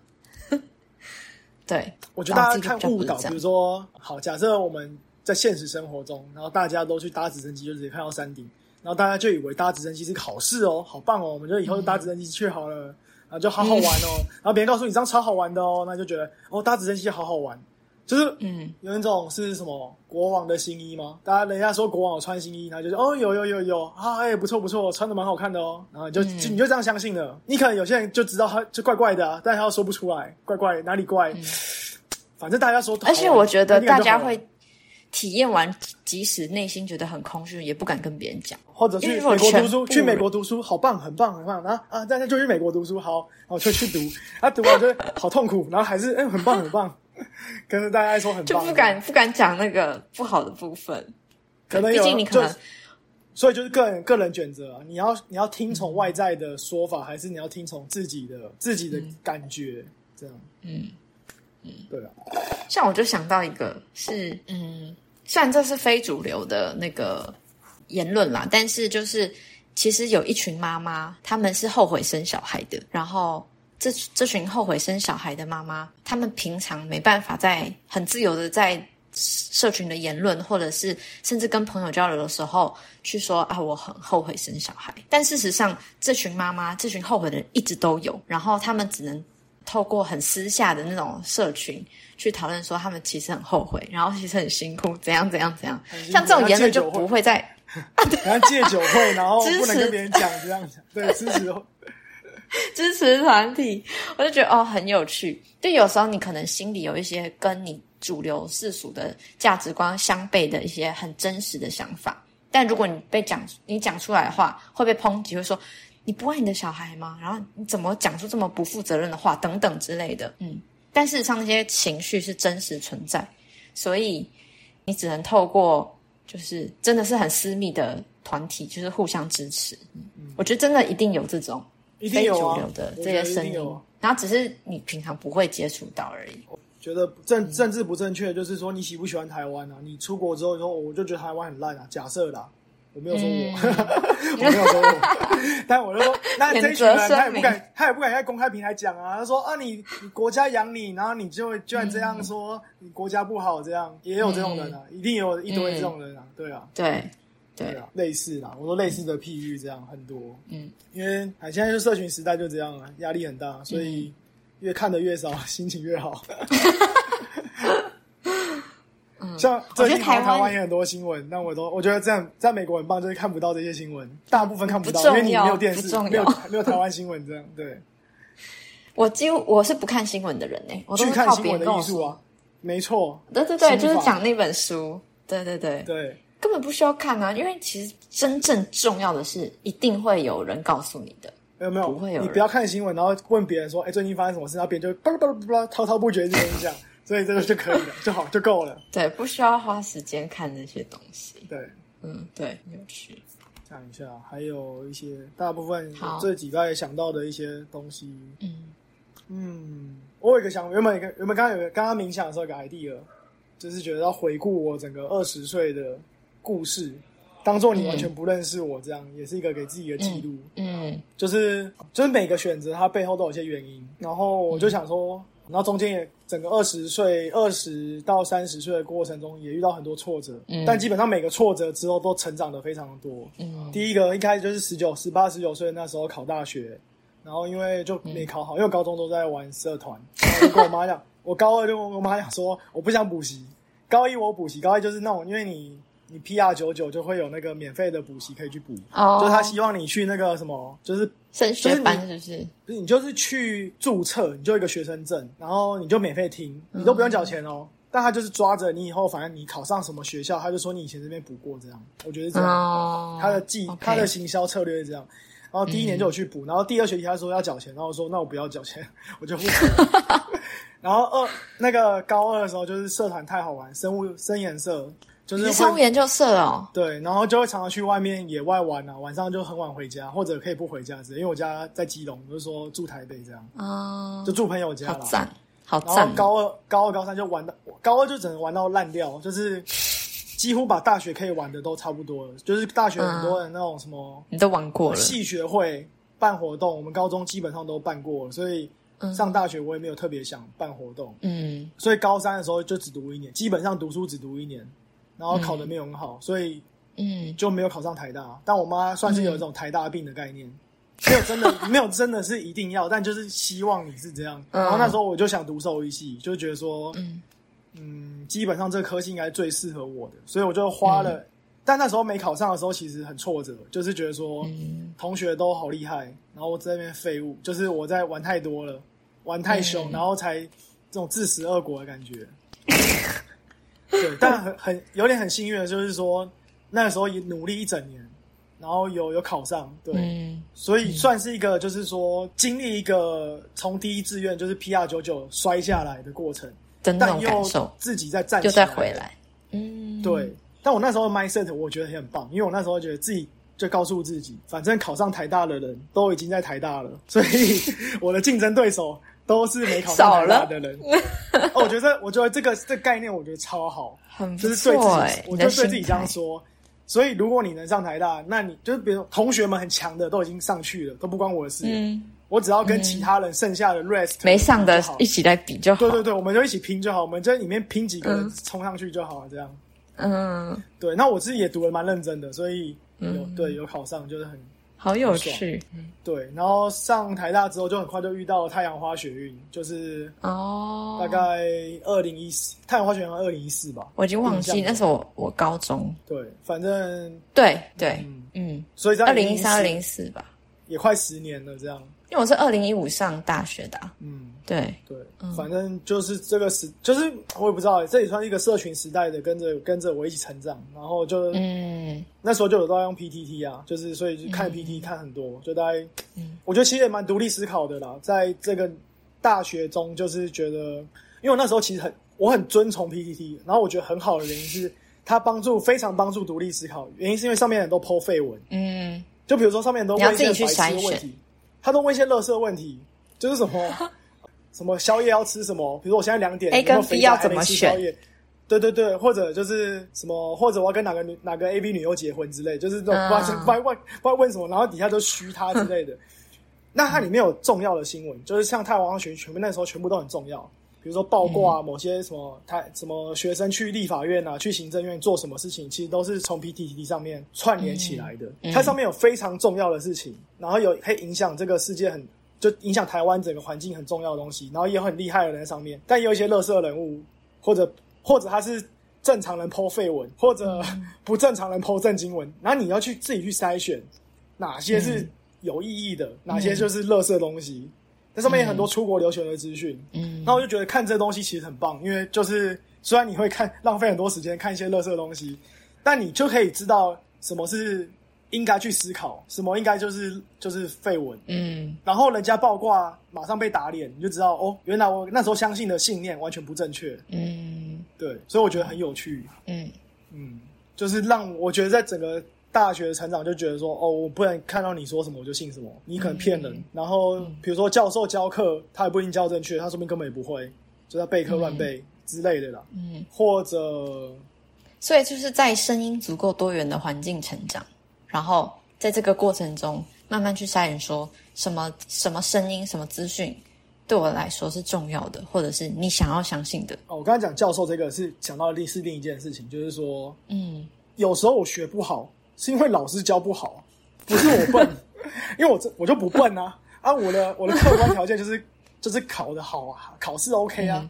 对，我觉得大家看误导，比如说，好，假设我们在现实生活中，然后大家都去搭直升机，就直接看到山顶，然后大家就以为搭直升机是个好事哦，好棒哦，我们就以后就搭直升机去好了，然后就好好玩哦，然后别人告诉你这样超好玩的哦，那就觉得哦，搭直升机好好玩。就是嗯，有一种是什么国王的新衣吗？大家人家说国王有穿新衣，然后就说哦，有有有有啊，哎，不错不错，穿的蛮好看的哦。然后就你就这样相信了。你可能有些人就知道他就怪怪的啊，但他又说不出来，怪怪哪里怪。反正大家说，而且我觉得大家会体验完，即使内心觉得很空虚，也不敢跟别人讲。或者去美国读书，去美国读书好棒，很棒很棒。然后啊，大家就去美国读书，好，然后就去读，啊，读完就好痛苦，然后还是哎，很棒很棒。[laughs] 可是大家说很就不敢不敢讲那个不好的部分，可能毕竟你可能，所以就是个人个人选择，啊你要你要听从外在的说法，还是你要听从自己的自己的感觉？这样，嗯嗯，对啊。像我就想到一个，是嗯，虽然这是非主流的那个言论啦，但是就是其实有一群妈妈，他们是后悔生小孩的，然后。这这群后悔生小孩的妈妈，他们平常没办法在很自由的在社群的言论，或者是甚至跟朋友交流的时候，去说啊，我很后悔生小孩。但事实上，这群妈妈，这群后悔的人一直都有，然后他们只能透过很私下的那种社群去讨论，说他们其实很后悔，然后其实很辛苦，怎样怎样怎样。像这种言论就不会在，[laughs] 然后戒酒会，然后不能跟别人讲这样子，对，支持。[laughs] [laughs] 支持团体，我就觉得哦很有趣。就有时候你可能心里有一些跟你主流世俗的价值观相悖的一些很真实的想法，但如果你被讲你讲出来的话，会被抨击，会说你不爱你的小孩吗？然后你怎么讲出这么不负责任的话等等之类的。嗯，但事实上那些情绪是真实存在，所以你只能透过就是真的是很私密的团体，就是互相支持。嗯，我觉得真的一定有这种。非主流的这些声音，然后只是你平常不会接触到而已。觉得政政治不正确，就是说你喜不喜欢台湾啊？你出国之后说，我就觉得台湾很烂啊。假设啦，我没有说我，[laughs] 我没有说我，[laughs] 但我就说，那这群人他也不敢，他也不敢在公开平台讲啊。他说啊，你你国家养你，然后你就居然这样说，你国家不好，这样也有这种人啊，一定有一堆这种人啊，对啊，对。对啊，类似啦，我说类似的譬喻这样很多，嗯，因为哎，现在就社群时代就这样了，压力很大，所以越看的越少，[laughs] 心情越好。嗯，像最近台湾也很多新闻，那我都我觉得这样在美国很棒，就是看不到这些新闻，大部分看不到，因为你没有电视，没有没有台湾新闻这样。对，我几乎我是不看新闻的人呢，我去看新闻的艺术啊，没错，对对对，就是讲那本书，对对对。对。根本不需要看啊，因为其实真正重要的是，一定会有人告诉你的。没有没有，不会有。你不要看新闻，然后问别人说：“哎，最近发生什么事？”然后别人就巴拉巴拉巴拉滔滔不绝跟你讲，[laughs] 所以这个就可以了，就好就够了。对，不需要花时间看那些东西。对，嗯，对，有趣。讲一下，还有一些大部分这几代想到的一些东西。嗯嗯，我有一个想，原本一个原本刚刚有个刚刚冥想的时候有个 idea，就是觉得要回顾我整个二十岁的。故事，当做你完全不认识我，这样也是一个给自己的记录。嗯，就是就是每个选择它背后都有些原因。然后我就想说，然后中间也整个二十岁、二十到三十岁的过程中，也遇到很多挫折。嗯，但基本上每个挫折之后都成长的非常的多。嗯，第一个一开始就是十九、十八、十九岁那时候考大学，然后因为就没考好，因为高中都在玩社团，就跟我妈讲，我高二就跟我妈讲说，我不想补习。高一我补习，高一就是那种因为你。你 P R 九九就会有那个免费的补习可以去补，就是他希望你去那个什么，就是升学班，是不是？不是，你就是去注册，你就一个学生证，然后你就免费听，你都不用缴钱哦。但他就是抓着你以后，反正你考上什么学校，他就说你以前这边补过这样。我觉得这样，他的技，他的行销策略是这样。然后第一年就有去补，然后第二学期他说要缴钱，然后说那我不要缴钱，[laughs] 我就不。[laughs] 然后二那个高二的时候就是社团太好玩，生物生颜色。就是会你是上研究社哦，对，然后就会常常去外面野外玩啊，晚上就很晚回家，或者可以不回家之类，因为我家在基隆，就是说住台北这样，啊就，住朋友家啦。好赞，好然赞高二、高二、高三就玩到高二就只能玩到烂掉，就是几乎把大学可以玩的都差不多了。就是大学很多人那种什么你都玩过了，系学会办活动，我们高中基本上都办过了，所以上大学我也没有特别想办活动。嗯所以高三的时候就只读一年，基本上读书只读一年，然后考的没有很好，所以嗯就没有考上台大。但我妈算是有一种台大病的概念，没有真的 [laughs] 没有真的是一定要，但就是希望你是这样。嗯然后那时候我就想读兽医系，就觉得说，嗯嗯，基本上这个科系应该最适合我的，所以我就花了。但那时候没考上的时候，其实很挫折，就是觉得说嗯同学都好厉害，然后我在那边废物，就是我在玩太多了，玩太凶，嗯然后才这种自食恶果的感觉。[laughs] 对，但很很有点很幸运的，就是说那时候也努力一整年，然后有有考上，对，嗯所以算是一个就是说经历一个从第一志愿就是 PR 九九摔下来的过程，但又自己再站起又再回来，嗯，对，但我那时候 mindset 我觉得也很棒，因为我那时候觉得自己就告诉自己，反正考上台大的人都已经在台大了，所以 [laughs] 我的竞争对手都是没考上台大的人。[laughs] 哦，我觉得我觉得这个这个概念我觉得超好，很不就是对自错哎己，，我就对自己这样，说。所以如果你能上台大，那你就是比如说同学们很强的都已经上去了，都不关我的事。嗯，我只要跟其他人剩下的 rest 没上的一起来比就好，对对对，我们就一起拼就好，我们在里面拼几个人嗯。冲上去就好了，这样。嗯，对，那我自己也读的蛮认真的，所以有、嗯。对有考上，就是很好有趣。对。然后上台大之后，就很快就遇到太阳花学运，就是哦，大概二零一四太阳花学运二零一四吧。我已经忘记那时候我我高中，对，反正对对嗯，嗯，所以在二零一三、二2014零四吧，也快十年了，这样。因为我是二零一五上大学的啊，嗯，对，对，反正就是这个时，就是我也不知道，这也算是一个社群时代的，跟着跟着我一起成长，然后就、嗯。那时候就有在用 PTT 啊，就是所以就看 PT 看很多，就大概，嗯。我觉得其实也蛮独立思考的啦，在这个大学中，就是觉得，因为我那时候其实很我很遵从 PTT，然后我觉得很好的原因是它帮助非常帮助独立思考，原因是因为上面人都 PO 废文，嗯。就比如说上面人都问一些白痴问题，他都问一些乐色问题，就是什么 [laughs] 什么宵夜要吃什么，比如说我现在两点 A 跟 B 要怎么吃选？宵夜？对对对，或者就是什么，或者我要跟哪个女哪个 A B 女优结婚之类，就是这种嗯不知道不知道问不知道问什么，然后底下就虚他之类的。[laughs] 那它里面有重要的新闻，就是像太王学全部那时候全部都很重要，比如说报挂、啊嗯。某些什么台什么学生去立法院啊，去行政院做什么事情，其实都是从 PTT 上面串联起来的。嗯。它上面有非常重要的事情，然后有可以影响这个世界很就影响台湾整个环境很重要的东西，然后也有很厉害的人在上面，但也有一些乐色人物，或者或者他是正常人剖废文，或者 [laughs] 不正常人剖正经文，然后你要去自己去筛选哪些是有意义的，哪些就是乐色东西。那上面有很多出国留学的资讯，嗯那我就觉得看这东西其实很棒，因为就是虽然你会看浪费很多时间看一些垃圾的东西，但你就可以知道什么是应该去思考，什么应该就是就是废文。嗯然后人家爆挂马上被打脸，你就知道哦，原来我那时候相信的信念完全不正确。嗯对，所以我觉得很有趣。嗯嗯，就是让我觉得在整个大学的成长，就觉得说，哦，我不能看到你说什么我就信什么，你可能骗人。然后比如说教授教课，他也不一定教正确，他说明根本也不会，就在备课乱背之类的啦。嗯，或者所以就是在声音足够多元的环境成长，然后在这个过程中慢慢去筛选，说什么什么声音、什么资讯对我来说是重要的，或者是你想要相信的。哦，我刚才讲教授这个是讲到另是另一件事情，就是说嗯有时候我学不好，是因为老师教不好，不是我笨，[laughs] 因为我这我就不笨啊。啊！我的我的客观条件就是就是考得好啊，考试 OK 啊，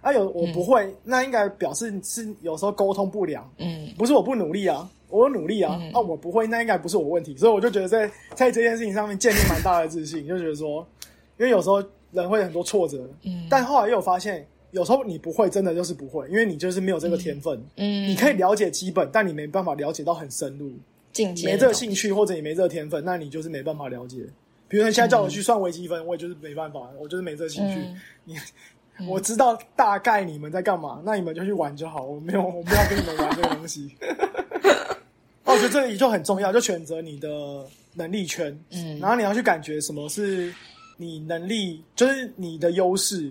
啊有我不会，那应该表示是有时候沟通不良，嗯。不是我不努力啊，我努力啊，啊我不会，那应该不是我问题，所以我就觉得在在这件事情上面建立蛮大的自信，就觉得说，因为有时候人会有很多挫折，嗯。但后来又有发现，有时候你不会，真的就是不会，因为你就是没有这个天分。嗯，你可以了解基本，但你没办法了解到很深入。没这个兴趣或者你没这个天分，那你就是没办法了解。比如说你现在叫我去算微积分，我也就是没办法，我就是没这个兴趣。嗯你我知道大概你们在干嘛，那你们就去玩就好，我没有我不要跟你们玩这个东西。[laughs] 哦，我觉得这里就很重要，就选择你的能力圈，嗯然后你要去感觉什么是你能力，就是你的优势，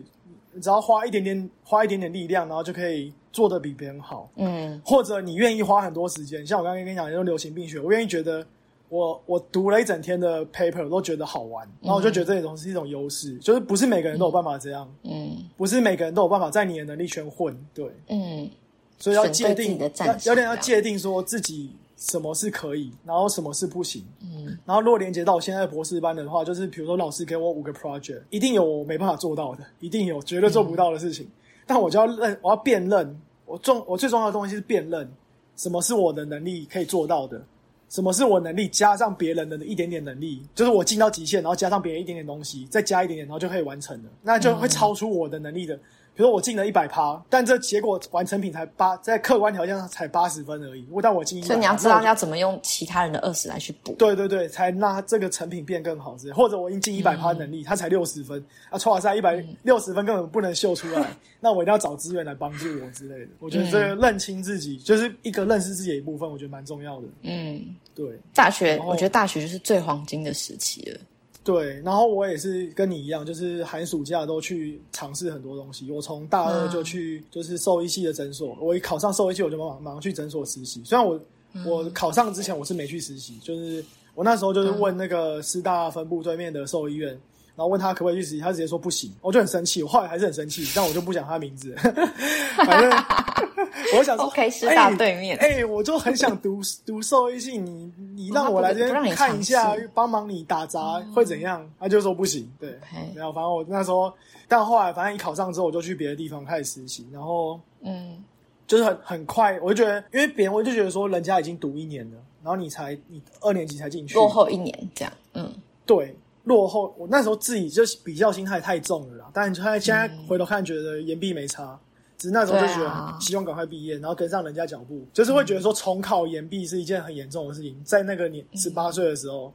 你只要花一点点花一点点力量，然后就可以做的比别人好。嗯。或者你愿意花很多时间，像我刚刚跟你讲，就是流行病学，我愿意觉得我我读了一整天的 paper 都觉得好玩，然后我就觉得这种是一种优势，就是不是每个人都有办法这样，嗯。不是每个人都有办法在你的能力圈混，对，嗯。所以要界定要有点要界定说自己什么是可以，然后什么是不行。嗯然后如果连接到我现在的博士班的话，就是比如说老师给我五个 project，一定有我没办法做到的，一定有绝对做不到的事情，但我就要认，我要辨认，我重我最重要的东西是辨认什么是我的能力可以做到的，什么是我能力加上别人的一点点能力，就是我进到极限，然后加上别人一点点东西，再加一点点，然后就可以完成了，那就会超出我的能力的。比如说我进了一百趴，但这结果完成品才八，在客观条件上才八十分而已。我但我进所以你要知道要怎么用其他人的二十来去补。对对对，才让这个成品变更好之类，或者我已经进一百趴能力，他才六十分，啊，错赛一百六十分根本不能秀出来，那我一定要找资源来帮助我之类的。我觉得这个认清自己，就是一个认识自己的一部分，我觉得蛮重要的。嗯，对大学我觉得大学就是最黄金的时期了。对，然后我也是跟你一样，就是寒暑假都去尝试很多东西。我从大二就去就是兽医系的诊所，我一考上兽医系我就马马上去诊所实习。虽然我我考上之前我是没去实习，就是我那时候就是问那个师大分部对面的兽医院，然后问他可不可以去实习，他直接说不行，我就很生气，我后来还是很生气，但我就不讲他名字，[laughs] 反正 [laughs] 我想说 OK，师大对面。哎、我就很想读读兽医系，你你让我来这边看一下，帮忙你打杂会怎样？他就说不行，对。然后反正我那时候，但后来反正一考上之后，我就去别的地方开始实习，然后嗯。就是很很快，我就觉得，因为别人我就觉得说，人家已经读一年了，然后你才你二年级才进去，落后一年这样。嗯。对落后，我那时候自己就是比较心态太重了啦，但现在现在回头看，觉得延毕没差。只是那时候就觉得希望赶快毕业，然后跟上人家脚步，就是会觉得说重考延毕是一件很严重的事情，在那个年十八岁的时候，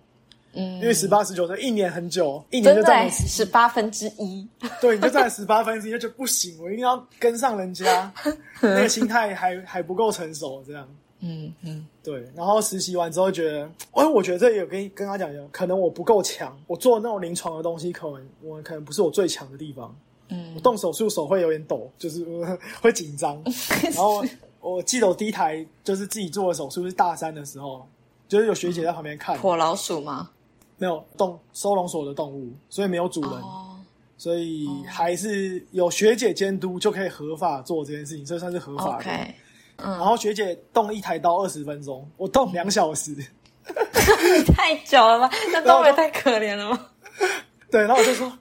嗯，因为十八十九岁一年很久，一年就占了十八分之一。对，你就占了十八分之一，就觉得不行，我一定要跟上人家，[laughs] 那个心态还还不够成熟，这样。嗯嗯对，然后实习完之后觉得，哎，我觉得这也有跟跟他讲一样，可能我不够强，我做那种临床的东西，可能我可能不是我最强的地方。嗯我动手术手会有点抖，就是、呃会紧张。[laughs] 然后我记得我第一台就是自己做的手术是大三的时候，就是有学姐在旁边看，火老鼠吗？没有动收容所的动物，所以没有主人。哦，所以还是有学姐监督就可以合法做这件事情，这算是合法的。然后学姐动一台刀二十分钟，我动两小时。[laughs] 太久了吧？[laughs] 那动也太可怜了吗？对，然后我就说，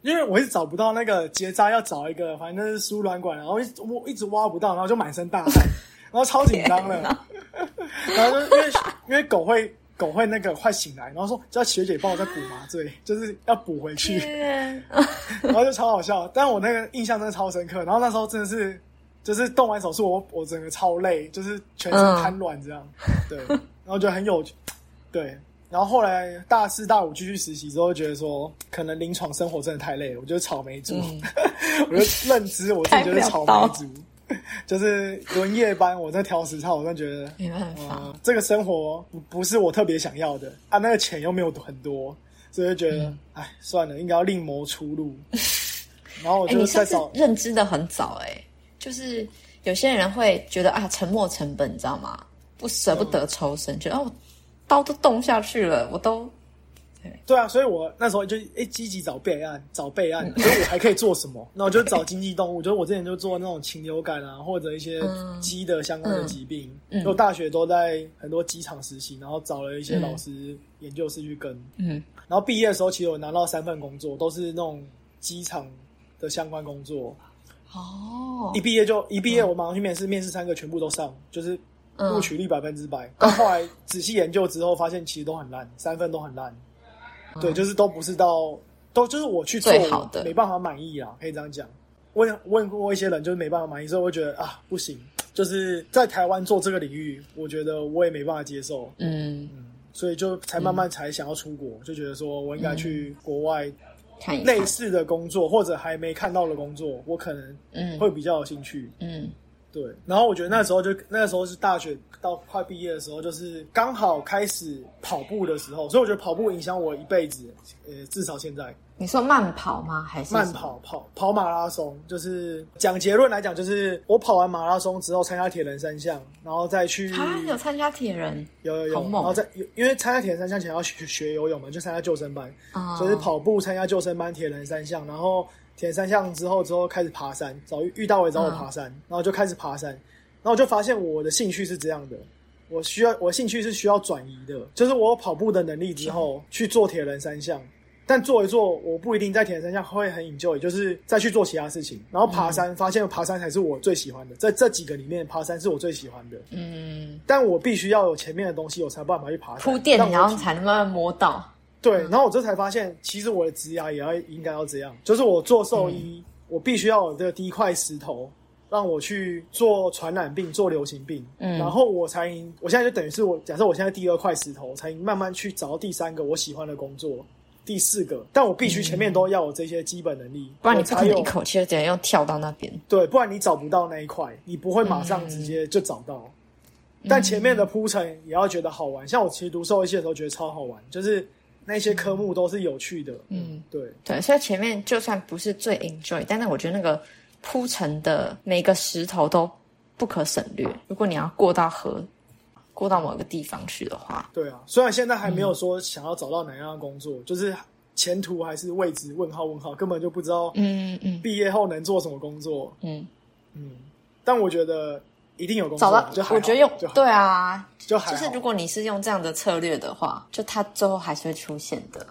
因为我一直找不到那个结扎，要找一个反正是输卵管，然后一直我一直挖不到，然后就满身大汗，然后超紧张的。[laughs] 然后就因为因为狗会狗会那个快醒来，然后说叫学姐帮我再补麻醉，就是要补回去。然后就超好笑，但我那个印象真的超深刻。然后那时候真的是，就是动完手术，我我整个超累，就是全身瘫软这样。对，然后就很有对。然后后来大四大五继续实习之后，觉得说可能临床生活真的太累了，我就是草莓族，我就认知我自己就是草莓族，就是轮夜班我在调时差，我真的觉得没办法，呃，这个生活不不是我特别想要的啊，那个钱又没有很多，所以就觉得，哎、算了，应该要另谋出路。[laughs] 然后我哎、就你算是再找，认知的很早哎、就是有些人会觉得啊，沉没成本，你知道吗？不舍不得抽身，觉得哦，刀都动下去了，我都对啊，所以我那时候就哎积极找备案，找备案，所以我还可以做什么？[laughs] 那我就找经济动物，就是我之前就做那种禽流感啊，或者一些鸡的相关的疾病。嗯因为我大学都在很多机场实习，然后找了一些老师、研究室去跟。嗯然后毕业的时候，其实我拿到三份工作，都是那种机场的相关工作。哦一，毕业就一毕业，我马上去面试，面试三个全部都上，就是录取率百分之百。[laughs] 但后来仔细研究之后，发现其实都很烂，三分都很烂。对，就是都不是到都就是我去做没办法满意啊，可以这样讲。问问过一些人，就是没办法满意，所以我会觉得啊，不行，就是在台湾做这个领域，我觉得我也没办法接受。嗯，所以就才慢慢才想要出国，就觉得说我应该去国外看一类似的工作或者还没看到的工作，我可能嗯会比较有兴趣。嗯对，然后我觉得那时候就那个时候是大学到快毕业的时候，就是刚好开始跑步的时候，所以我觉得跑步影响我一辈子。呃，至少现在你说慢跑吗？还是慢？跑跑跑马拉松，就是讲结论来讲，就是我跑完马拉松之后参加铁人三项，然后再去啊，有参加铁人有有有，然后再因为参加铁人三项前要学学游泳嘛，就参加救生班，啊，所以是跑步参加救生班、铁人三项，然后铁人三项之后之后开始爬山，找遇到我找我爬山，然后就开始爬山，然后我就发现我的兴趣是这样的，我需要我的兴趣是需要转移的，就是我有跑步的能力之后去做铁人三项。但做一做，我不一定在铁人三项会很 enjoy，就是再去做其他事情。然后爬山，发现爬山才是我最喜欢的，在这几个里面，爬山是我最喜欢的。嗯但我必须要有前面的东西，我才有办法去爬山。铺垫，然后才能慢慢摸到。对，然后我这才发现，其实我的职涯也要应该要这样，就是我做兽医，我必须要有这个第一块石头，让我去做传染病、做流行病，嗯然后我才，我现在就等于是我假设我现在第二块石头，我才慢慢去找到第三个我喜欢的工作，第四个，但我必须前面都要有这些基本能力，不然你一口气就直接又跳到那边。对，不然你找不到那一块，你不会马上直接就找到。嗯但前面的铺陈也要觉得好玩，像我其实读兽医系的时候觉得超好玩，就是那些科目都是有趣的。嗯，对，对，所以前面就算不是最 enjoy，但是我觉得那个铺陈的每个石头都不可省略。如果你要过到河，过到某个地方去的话，对啊，虽然现在还没有说想要找到哪样的工作，就是前途还是未知，问号问号，根本就不知道嗯嗯。毕业后能做什么工作。嗯，嗯，但我觉得一定有工作，找到就还好我觉得用对啊，就好。就是如果你是用这样的策略的话，就它最后还是会出现的。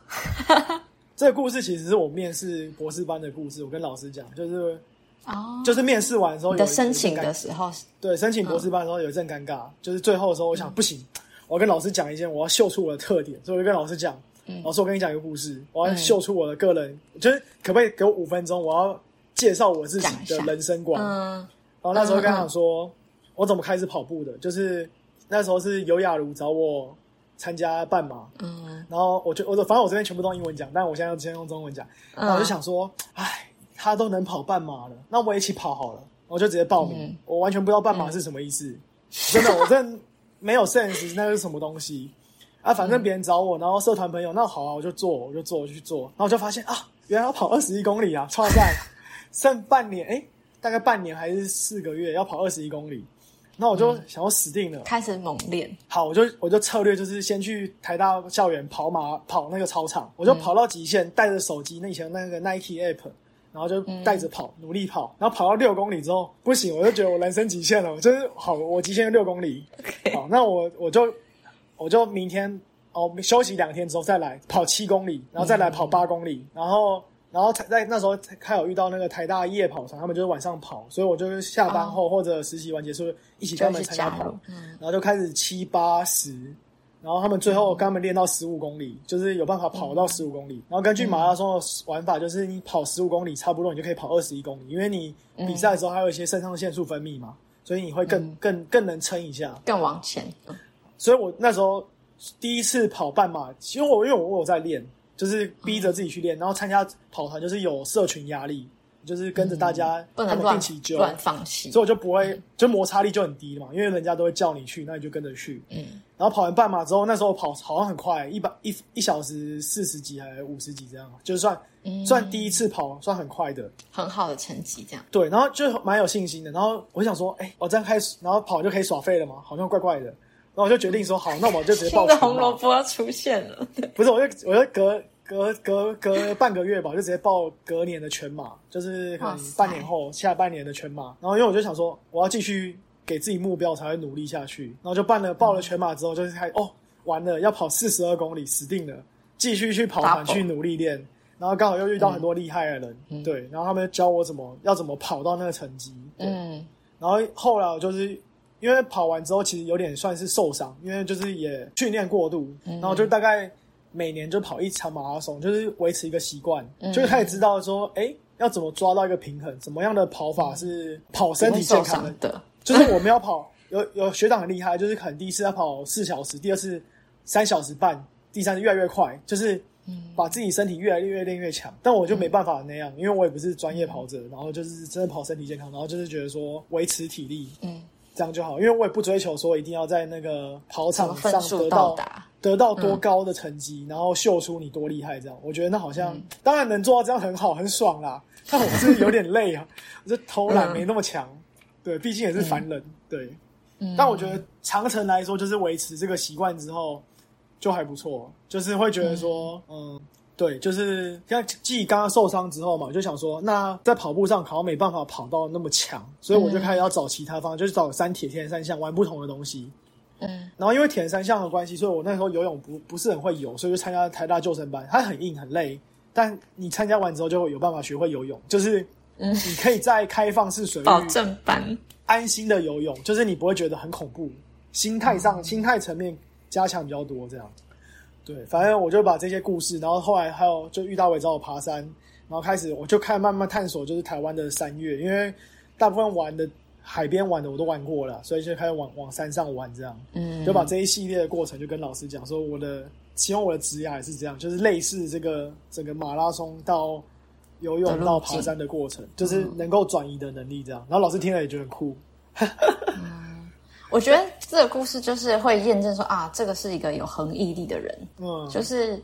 [laughs] 这个故事其实是我面试博士班的故事，我跟老师讲，就是哦，就是面试完的时候有你的申请的时候，对，申请博士班的时候有一阵尴尬，就是最后的时候，我想、不行，我要跟老师讲一件，我要秀出我的特点，所以我就跟老师讲，老师，我跟你讲一个故事，我要秀出我的个人，就是可不可以给我五分钟，我要介绍我自己的人生观。嗯。然后那时候跟他讲说，我怎么开始跑步的，就是那时候是尤雅茹找我参加半马，嗯。然后我就我反正我这边全部都用英文讲，但我现在要先用中文讲。然后我就想说，哎，他都能跑半马了，那我也一起跑好了。我就直接报名，嗯我完全不知道半马是什么意思，真的，我真的没有 sense 那是什么东西啊。反正别人找我，然后社团朋友，那好啊，我就做，我就做，我就去做。然后我就发现啊，原来要跑二十一公里啊，超赞！[laughs] 剩半年，哎，大概半年还是四个月要跑二十一公里。那我就想要死定了，开始猛练，好，我就我就策略就是先去台大校园跑马跑那个操场，我就跑到极限，带着手机，那以前那个 Nike App，然后就带着跑，努力跑，然后跑到六公里之后不行，我就觉得我人生极限了，我就是好，我极限六公里，好，那我我就我就明天哦休息两天之后再来跑七公里，然后再来跑八公里，然后。然后在那时候还有遇到那个台大夜跑团，他们就是晚上跑，所以我就是下班后或者实习完结束一起跟他们参加跑，然后就开始七八十，然后他们最后跟他们练到十五公里，就是有办法跑到十五公里。然后根据马拉松的玩法，就是你跑十五公里差不多你就可以跑二十一公里，因为你比赛的时候还有一些肾上腺素分泌嘛，所以你会更更更能撑一下，更往前。所以我那时候第一次跑半马，其实我因为我有在练。就是逼着自己去练，然后参加跑团就是有社群压力，就是跟着大家不能定期揪，乱放弃，所以我就不会，就摩擦力就很低嘛，因为人家都会叫你去，那你就跟着去。嗯，然后跑完半马之后，那时候跑好像很快，一百一一小时四十几还是五十几这样，就是算、嗯、算第一次跑算很快的，很好的成绩这样。对，然后就蛮有信心的。然后我想说，哎，我这样开始，然后跑就可以耍废了吗，好像怪怪的。然后我就决定说，好，那我就直接报红萝卜要出现了。不是，我就我就隔。隔隔隔半个月吧，就直接报隔年的全马，就是可能半年后下半年的全马。然后因为我就想说，我要继续给自己目标，才会努力下去。然后就办了报了全马之后，就是开哦，完了要跑四十二公里，死定了，继续去跑团去努力练。然后刚好又遇到很多厉害的人，嗯、对，然后他们教我怎么要怎么跑到那个成绩。嗯，然后后来我就是因为跑完之后，其实有点算是受伤，因为就是也训练过度，嗯、然后就大概。每年就跑一场马拉松，就是维持一个习惯，嗯、就开始知道说，哎，要怎么抓到一个平衡，怎么样的跑法是跑身体健康的。就是我们要跑，有 [laughs] 有学长很厉害，就是可能第一次要跑四小时，第二次三小时半，第三次越来越快，就是把自己身体越来越越练越强。但我就没办法那样，因为我也不是专业跑者，然后就是真的跑身体健康，然后就是觉得说维持体力，嗯，这样就好。因为我也不追求说一定要在那个跑场上得到到达，得到多高的成绩，然后秀出你多厉害，这样我觉得那好像、当然能做到这样很好很爽啦。但我是有点累啊，[laughs] 我这偷懒没那么强，对，毕竟也是凡人，对。嗯，但我觉得长城来说，就是维持这个习惯之后，就还不错，就是会觉得说，嗯。对，就是像继刚刚受伤之后嘛，我就想说，那在跑步上好像没办法跑到那么强，所以我就开始要找其他方法，就是找三铁、三项玩不同的东西。嗯，然后因为铁人三项的关系，所以我那时候游泳不不是很会游，所以就参加台大救生班。它很硬很累，但你参加完之后就有办法学会游泳，就是嗯你可以在开放式水域保证班，安心的游泳，就是你不会觉得很恐怖，心态上、心态层面加强比较多，这样。对，反正我就把这些故事，然后后来还有就遇到伟找我爬山，然后开始我就开始慢慢探索，就是台湾的山岳，因为大部分玩的海边玩的我都玩过了，所以就开始往往山上玩，这样。嗯，就把这一系列的过程就跟老师讲说，我的希望我的职业也是这样，就是类似这个整个马拉松到游泳到爬山的过程，就是能够转移的能力这样。然后老师听了也觉得很酷，我觉得这个故事就是会验证说啊，这个是一个有恒毅力的人，嗯，就是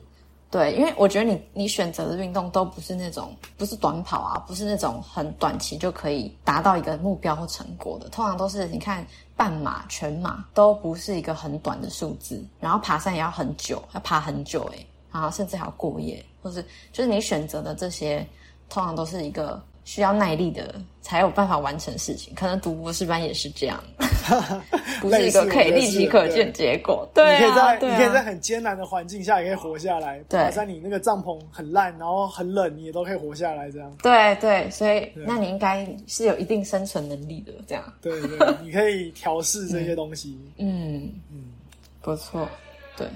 对，因为我觉得你你选择的运动都不是那种不是短跑啊，不是那种很短期就可以达到一个目标或成果的，通常都是你看半马、全马都不是一个很短的数字，然后爬山也要很久，要爬很久诶、然后甚至还要过夜，或是就是你选择的这些，通常都是一个需要耐力的才有办法完成事情。可能读博士班也是这样，[laughs] 不是一个可以立即可见结果。对你可以在你可以在啊，很艰难的环境下也可以活下来。对爬山你那个帐篷很烂，然后很冷，你也都可以活下来，这样。对对，所以那你应该是有一定生存能力的，这样。对对，你可以调试这些东西。嗯，嗯不错，对。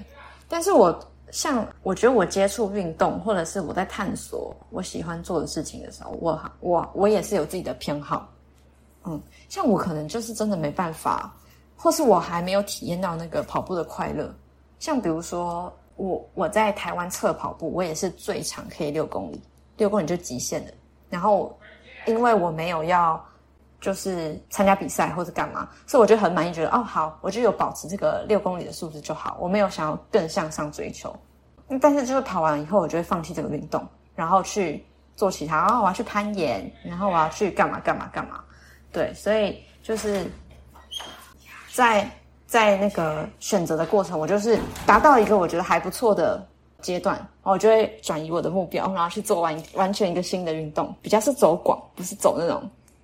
但是我像我觉得我接触运动，或者是我在探索我喜欢做的事情的时候，我我我也是有自己的偏好。嗯，像我可能就是真的没办法，或是我还没有体验到那个跑步的快乐。像比如说，我我在台湾测跑步，我也是最长可以六公里，六公里就极限了。然后因为我没有要就是参加比赛或者干嘛，所以我就很满意，觉得哦好，我就有保持这个六公里的数字就好，我没有想要更向上追求。但是就是跑完以后，我就会放弃这个运动，然后去做其他，然后我要去攀岩，然后我要去干嘛干嘛干嘛。对，所以就是在在那个选择的过程，我就是达到一个我觉得还不错的阶段，然后我就会转移我的目标，然后去做完完全一个新的运动，比较是走广，不是走那种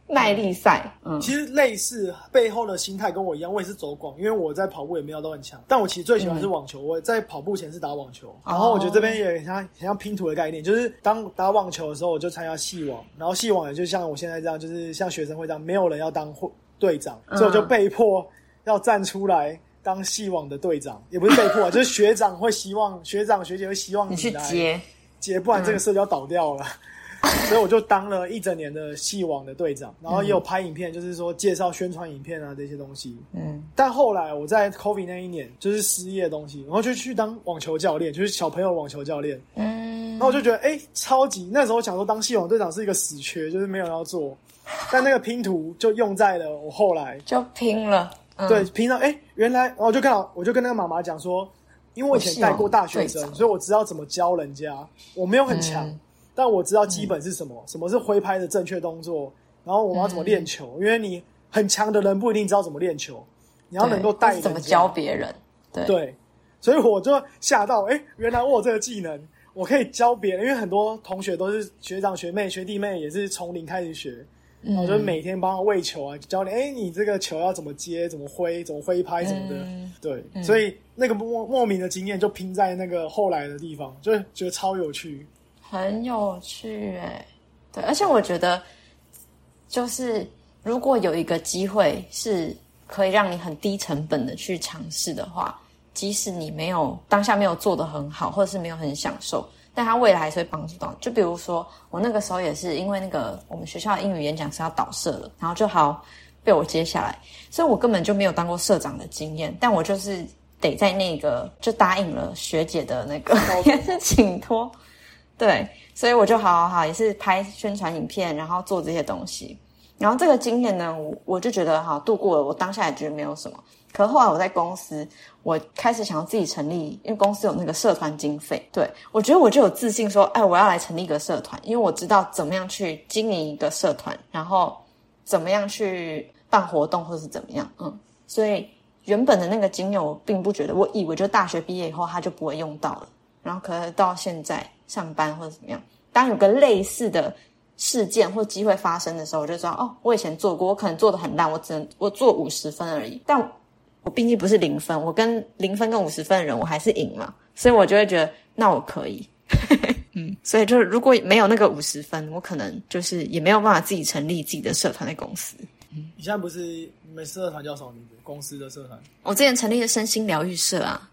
耐力赛。嗯，其实类似背后的心态跟我一样，我也是走广，因为我在跑步也没有都很强，但我其实最喜欢是网球。我在跑步前是打网球，然后我觉得这边也很像很像拼图的概念，就是当打网球的时候，我就参加系网，然后系网也就像我现在这样，就是像学生会这样，没有人要当会队长，所以我就被迫要站出来。当系网的队长也不是被迫啊，[laughs] 就是学长会希望学长学姐会希望你去来接，接，不然这个社交倒掉了。[laughs] 所以我就当了一整年的戏网的队长，然后也有拍影片，就是说介绍宣传影片啊这些东西。嗯但后来我在 COVID 那一年就是失业的东西，然后就去当网球教练，就是小朋友网球教练。嗯然后我就觉得，哎、超级那时候想说当戏网队长是一个死缺，就是没有人要做。[laughs] 但那个拼图就用在了我后来，就拼了。嗯、对，拼到哎、原来，然后我就看到，我就跟那个妈妈讲说，因为我以前带过大学生，所以我知道怎么教人家。我没有很强，嗯但我知道基本是什么，什么是挥拍的正确动作，然后我们要怎么练球。因为你很强的人不一定知道怎么练球，你要能够带怎么教别人。对对，所以我就吓到，哎、原来我有这个技能，我可以教别人。因为很多同学都是学长学妹、学弟妹，也是从零开始学。然后我就每天帮他喂球啊，教你，哎、你这个球要怎么接、怎么挥、怎么挥拍什么的。嗯对，所以那个莫莫名的经验就拼在那个后来的地方，就觉得超有趣。很有趣哎，对，而且我觉得，就是如果有一个机会是可以让你很低成本的去尝试的话，即使你没有当下没有做得很好，或者是没有很享受，但它未来还是会帮助到。就比如说我那个时候也是因为那个我们学校的英语演讲是要导社了，然后就好被我接下来，所以我根本就没有当过社长的经验，但我就是得在那个就答应了学姐的那个也是请托，[laughs] 对，所以我就好好好也是拍宣传影片，然后做这些东西。然后这个经验呢，我我就觉得哈度过了，我当下也觉得没有什么。可后来我在公司，我开始想要自己成立，因为公司有那个社团经费，对我觉得我就有自信说，哎，我要来成立一个社团，因为我知道怎么样去经营一个社团，然后怎么样去办活动或是怎么样，嗯，所以原本的那个经验我并不觉得，我以为就大学毕业以后他就不会用到了，然后可是到现在上班或者怎么样，当有个类似的。事件或机会发生的时候，我就知道哦，我以前做过，我可能做的很烂，我只能我做五十分而已。但我毕竟不是零分，我跟零分跟五十分的人，我还是赢嘛，所以我就会觉得那我可以。嗯，[laughs] 所以就是如果没有那个五十分，我可能就是也没有办法自己成立自己的社团的公司。嗯，你现在不是你们社团叫什么名字？公司的社团？我之前成立的身心疗愈社啊，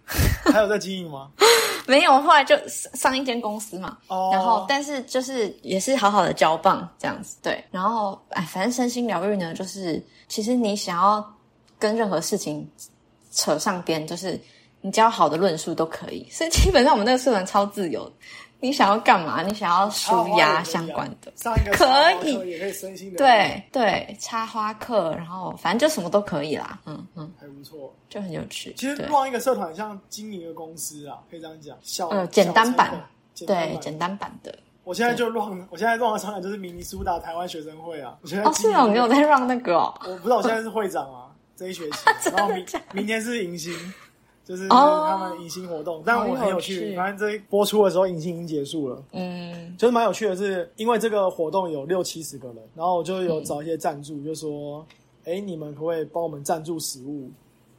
还有在经营吗？[laughs] [laughs] 没有，后来就上一间公司嘛，然后但是就是也是好好的交棒这样子，对，然后哎，反正身心疗愈呢，就是其实你想要跟任何事情扯上边，就是你只要好的论述都可以，所以基本上我们那个社团超自由。你想要干嘛？你想要舒压相关的，可以，也可以身心的。对对，插花课，然后反正就什么都可以啦。嗯嗯，还不错，就很有趣。其实逛一个社团像经营一个公司啊，可以这样讲。小呃，简单版，对，简单版的。我现在就 run，我现在 run 的商场就是明尼苏达台湾学生会啊。我现在哦，是哦，你有在 run 那个哦？我不知道，我现在是会长啊，这一学期，[laughs] 然后明明天是迎新。就是他们迎新活动，但我很有趣。反正这播出的时候，迎新已经结束了。嗯，就是蛮有趣的，是因为这个活动有六七十个人，然后我就有找一些赞助，就说：“哎，你们可不可以帮我们赞助食物？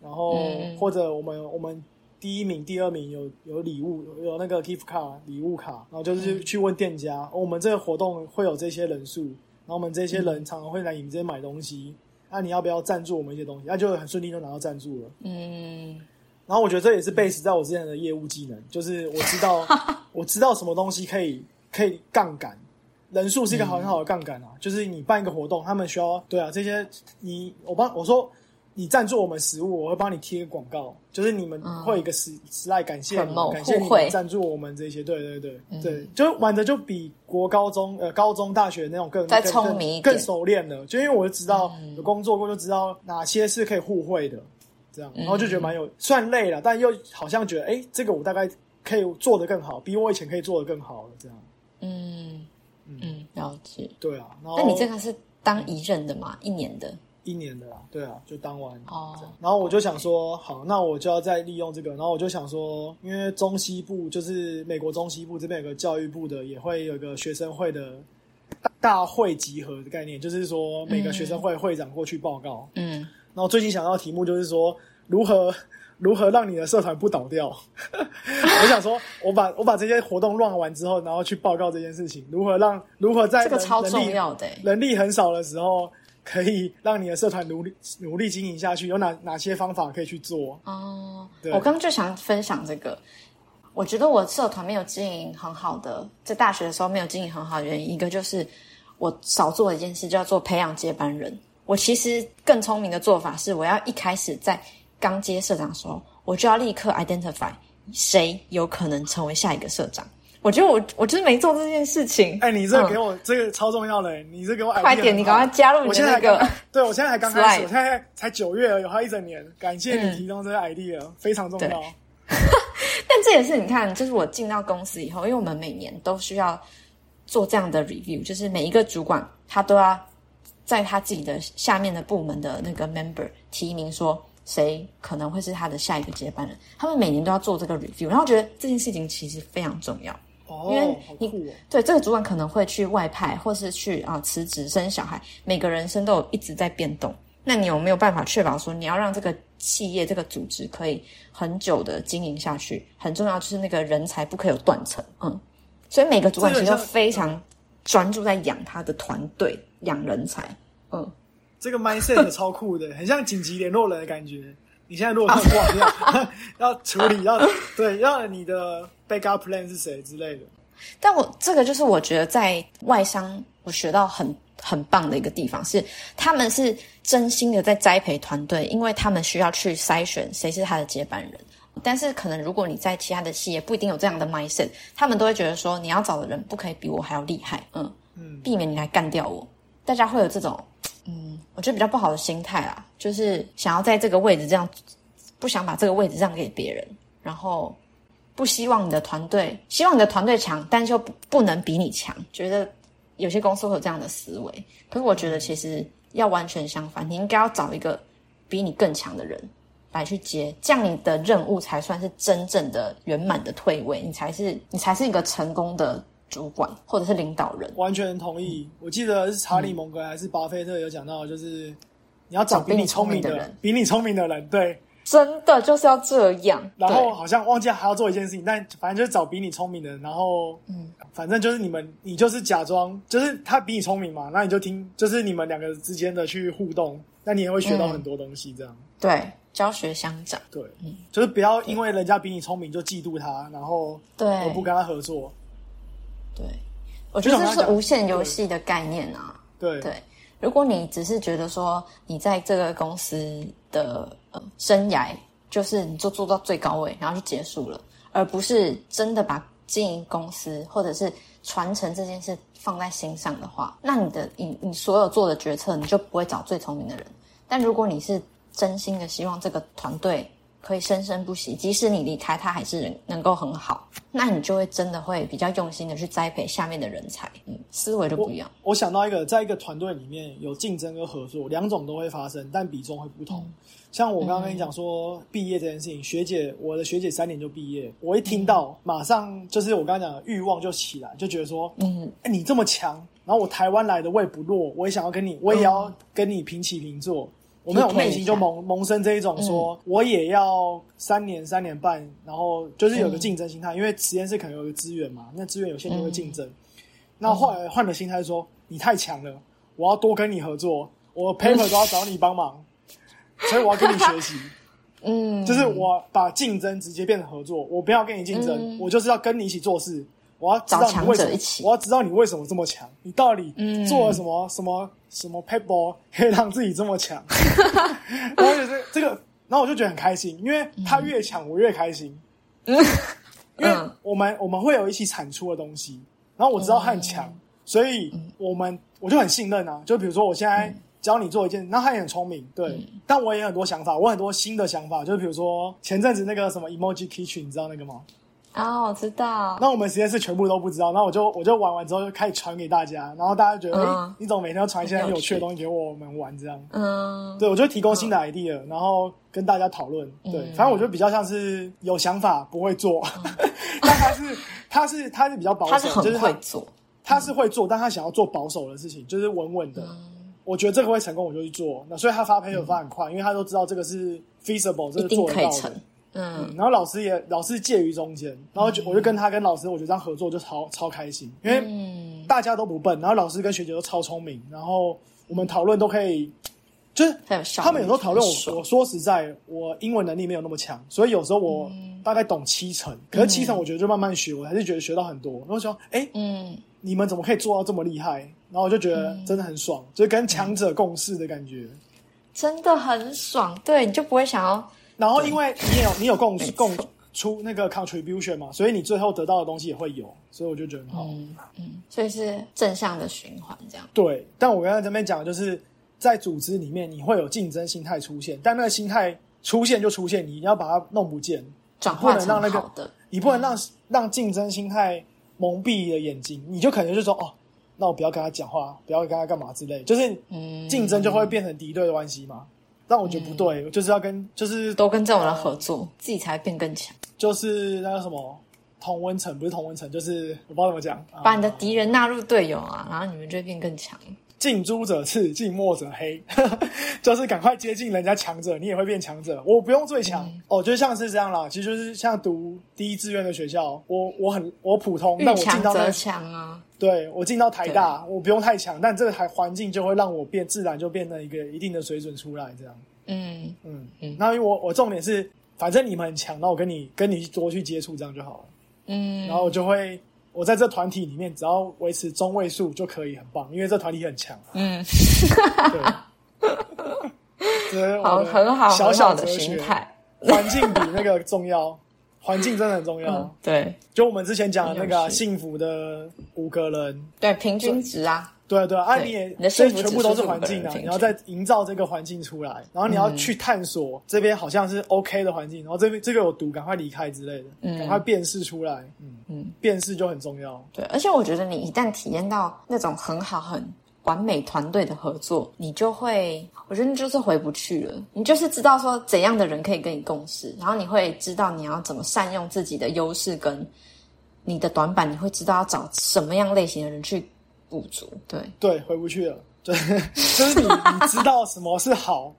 然后或者我们我们第一名、第二名有有礼物，有那个 gift 卡礼物卡，然后就是去问店家，我们这个活动会有这些人数，然后我们这些人常常会来你们这边买东西，那你要不要赞助我们一些东西？那就很顺利就拿到赞助了。”嗯。然后我觉得这也是 base 在我之前的业务技能，就是我知道 [laughs] 我知道什么东西可以可以杠杆，人数是一个很好的杠杆啊。就是你办一个活动，他们需要对啊这些你我帮我说你赞助我们食物，我会帮你贴个广告，就是你们会有一个时时来感谢你，感谢你们赞助我们这些，对对对对，就玩的就比国高中呃高中大学那种更更聪明更熟练了，就因为我就知道有工作过，就知道哪些是可以互惠的。这样，然后就觉得蛮有，虽然累了，但又好像觉得，哎，这个我大概可以做的更好，比我以前可以做的更好了。这样，嗯嗯，了解。对啊，那你这个是当一任的嘛？一年的，一年的啦。对啊，就当完哦。然后我就想说，好，那我就要再利用这个。然后我就想说，因为中西部就是美国中西部这边有个教育部的，也会有个学生会的大会集合的概念，就是说每个学生会会长过去报告。嗯。然后最近想到的题目就是说如何如何让你的社团不倒掉。[laughs] 我想说，我把我把这些活动乱完之后，然后去报告这件事情，如何让如何在这个超重要的人力很少的时候，可以让你的社团努力努力经营下去，有哪哪些方法可以去做？哦，我刚刚就想分享这个。我觉得我社团没有经营很好的，在大学的时候没有经营很好的原因，一个就是我少做一件事，叫做培养接班人。我其实更聪明的做法是，我要一开始在刚接社长的时候，我就要立刻 identify 谁有可能成为下一个社长。我觉得我我就是没做这件事情。哎，你这个给我这个超重要的，你这给我快点，你赶快加入你的那个。对，我现在才刚开始，我现在才九月而已，还一整年。感谢你提供这个 idea，非常重要。[laughs] 但这也是你看，就是我进到公司以后，因为我们每年都需要做这样的 review，就是每一个主管他都要。在他自己的下面的部门的那个 member 提名说谁可能会是他的下一个接班人，他们每年都要做这个 review，然后觉得这件事情其实非常重要，哦，因为你对这个主管可能会去外派，或是去啊辞职生小孩，每个人生都有一直在变动，那你有没有办法确保说你要让这个企业这个组织可以很久的经营下去？很重要就是那个人才不可以有断层，嗯，所以每个主管其实都非常专注在养他的团队。养人才，嗯，这个 mindset 超酷的，[laughs] 很像紧急联络人的感觉。你现在如果要挂掉，[laughs] 要处理，要对，要你的 backup plan 是谁之类的。但我这个就是我觉得在外商我学到很很棒的一个地方是，他们是真心的在栽培团队，因为他们需要去筛选谁是他的接班人，但是可能如果你在其他的企业不一定有这样的 mindset，他们都会觉得说你要找的人不可以比我还要厉害，嗯嗯，避免你来干掉我。大家会有这种，嗯，我觉得比较不好的心态啊，就是想要在这个位置这样，不想把这个位置让给别人，然后不希望你的团队，希望你的团队强，但就不不能比你强，觉得有些公司会有这样的思维。可是我觉得其实要完全相反，你应该要找一个比你更强的人来去接，这样你的任务才算是真正的圆满的退位，你才是你才是一个成功的。主管或者是领导人，完全同意。我记得是查理蒙格还是巴菲特有讲到，就是你要找比你聪明的人，比你聪明的人，对，真的就是要这样。然后好像忘记还要做一件事情，但反正就是找比你聪明的人，然后嗯，反正就是你们，你就是假装，就是他比你聪明嘛，那你就听，就是你们两个之间的去互动，那你也会学到很多东西，这样。对，教学相长，对，嗯，就是不要因为人家比你聪明就嫉妒他，然后对，我不跟他合作。对，我觉得这是无限游戏的概念啊。对对，如果你只是觉得说你在这个公司的呃生涯，就是你就做到最高位，然后就结束了，而不是真的把经营公司或者是传承这件事放在心上的话，那你的你你所有做的决策，你就不会找最聪明的人。但如果你是真心的希望这个团队，可以生生不息，即使你离开，他还是能够很好。那你就会真的会比较用心的去栽培下面的人才，嗯，思维就不一样。我想到一个，在一个团队里面有竞争跟合作两种都会发生，但比重会不同。像我刚刚跟你讲说毕业这件事情，学姐，我的学姐三年就毕业，我一听到马上就是我刚刚讲的欲望就起来，就觉得说，嗯，哎，你这么强，然后我台湾来的我也不弱，我也想要跟你，我也要跟你平起平坐。我们有内心就萌萌生这一种说，我也要三年三年半，然后就是有个竞争心态，因为实验室可能有个资源嘛，那资源有限就会竞争。那后来换了心态说，你太强了，我要多跟你合作，我 paper 都要找你帮忙，[laughs] 所以我要跟你学习。嗯，就是我把竞争直接变成合作，我不要跟你竞争，我就是要跟你一起做事。我要知道你为什么，我要知道你为什么这么强，你到底做了什么什么什么 paper 可以让自己这么强？[laughs] 然后就是这个，然后我就觉得很开心，因为他越强，我越开心。因为我们我们会有一起产出的东西，然后我知道他很强，所以我们我就很信任啊。就比如说我现在教你做一件，那他也很聪明，对，但我也很多想法，我很多新的想法，就比如说前阵子那个什么 emoji kitchen，你知道那个吗？哦，我知道。那我们实验室全部都不知道，那我就我就玩完之后就开始传给大家，然后大家觉得，哎，你怎么每天都传一些很有趣的东西给我们玩？这样，嗯，对，我就提供新的 idea，然后跟大家讨论。对，反正我觉得比较像是有想法不会做，[laughs] 但他是他是他是比较保守，就是会做，他是会做，但他想要做保守的事情，就是稳稳的。我觉得这个会成功，我就去做。那所以他发 paper 发很快，因为他都知道这个是 feasible，这个做得到的。嗯，然后老师也老师介于中间，然后就我就跟他跟老师，我觉得这样合作就超超开心，因为大家都不笨，然后老师跟学姐都超聪明，然后我们讨论都可以，就是他们有时候讨论我，我说实在，我英文能力没有那么强，所以有时候我大概懂七成，可是七成我觉得就慢慢学，我还是觉得学到很多。然后说，哎，嗯，你们怎么可以做到这么厉害？然后我就觉得真的很爽，就是跟强者共事的感觉，真的很爽。对，你就不会想要。然后，因为你有你有共共出那个 contribution 嘛，所以你最后得到的东西也会有，所以我就觉得很好。嗯嗯，所以是正向的循环这样。对，但我刚才这边讲，就是在组织里面，你会有竞争心态出现，但那个心态出现就出现，你要把它弄不见，转化成好的。你不能让让竞争心态蒙蔽了眼睛，你就可能就说哦，那我不要跟他讲话，不要跟他干嘛之类，就是竞争就会变成敌对的关系嘛。但我觉得不对，就是要跟就是都跟这种人合作，自己才变更强。就是那个什么同温层，不是同温层，就是我不知道怎么讲，把你的敌人纳入队友啊，然后你们就会变更强。近朱者赤，近墨者黑，[laughs] 就是赶快接近人家强者，你也会变强者。我不用最强哦，就像是这样啦。其实就是像读第一志愿的学校，我我很我普通，但我进到那强啊。对我进到台大，我不用太强，但这个台环境就会让我变自然就变成一个一定的水准出来，这样。嗯嗯嗯。那因为我我重点是，反正你们很强，那我跟你跟你多去接触，这样就好了。嗯。然后我就会。我在这团体里面，只要维持中位数就可以，很棒，因为这团体很强。嗯，对，[laughs] 好，很好，小小的心态。环境比那个重要，环境真的很重要。嗯，对。就我们之前讲的那个幸福的五个人，对，平均值啊，对啊对啊，你也你的这幸福全部都是环境啊，人平均。你要再营造这个环境出来，然后你要去探索这边好像是 OK 的环境，然后这边这个有毒，赶快离开之类的，嗯。赶快辨识出来，嗯嗯，辨识就很重要。对，而且我觉得你一旦体验到那种很好、很完美团队的合作，你就会，我觉得你就是回不去了。你就是知道说怎样的人可以跟你共事，然后你会知道你要怎么善用自己的优势跟你的短板，你会知道要找什么样类型的人去补足。对，对，回不去了。对，[laughs] 就是你你知道什么是好，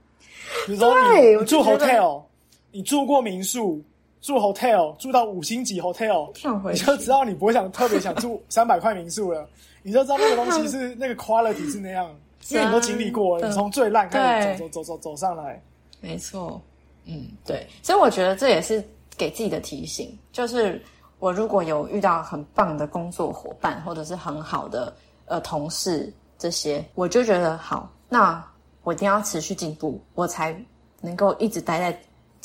比如说你你住 hotel，你住过民宿，住 hotel，住到五星级 hotel，你就知道你不会想特别想住三百块民宿了，你就知道那个东西是 [laughs] 那个 quality 是那样，因为你都经历过了，你从最烂开始对。走走走走走上来。没错，嗯，对，所以我觉得这也是给自己的提醒，就是我如果有遇到很棒的工作伙伴，或者是很好的呃同事这些，我就觉得好，那我一定要持续进步，我才能够一直待在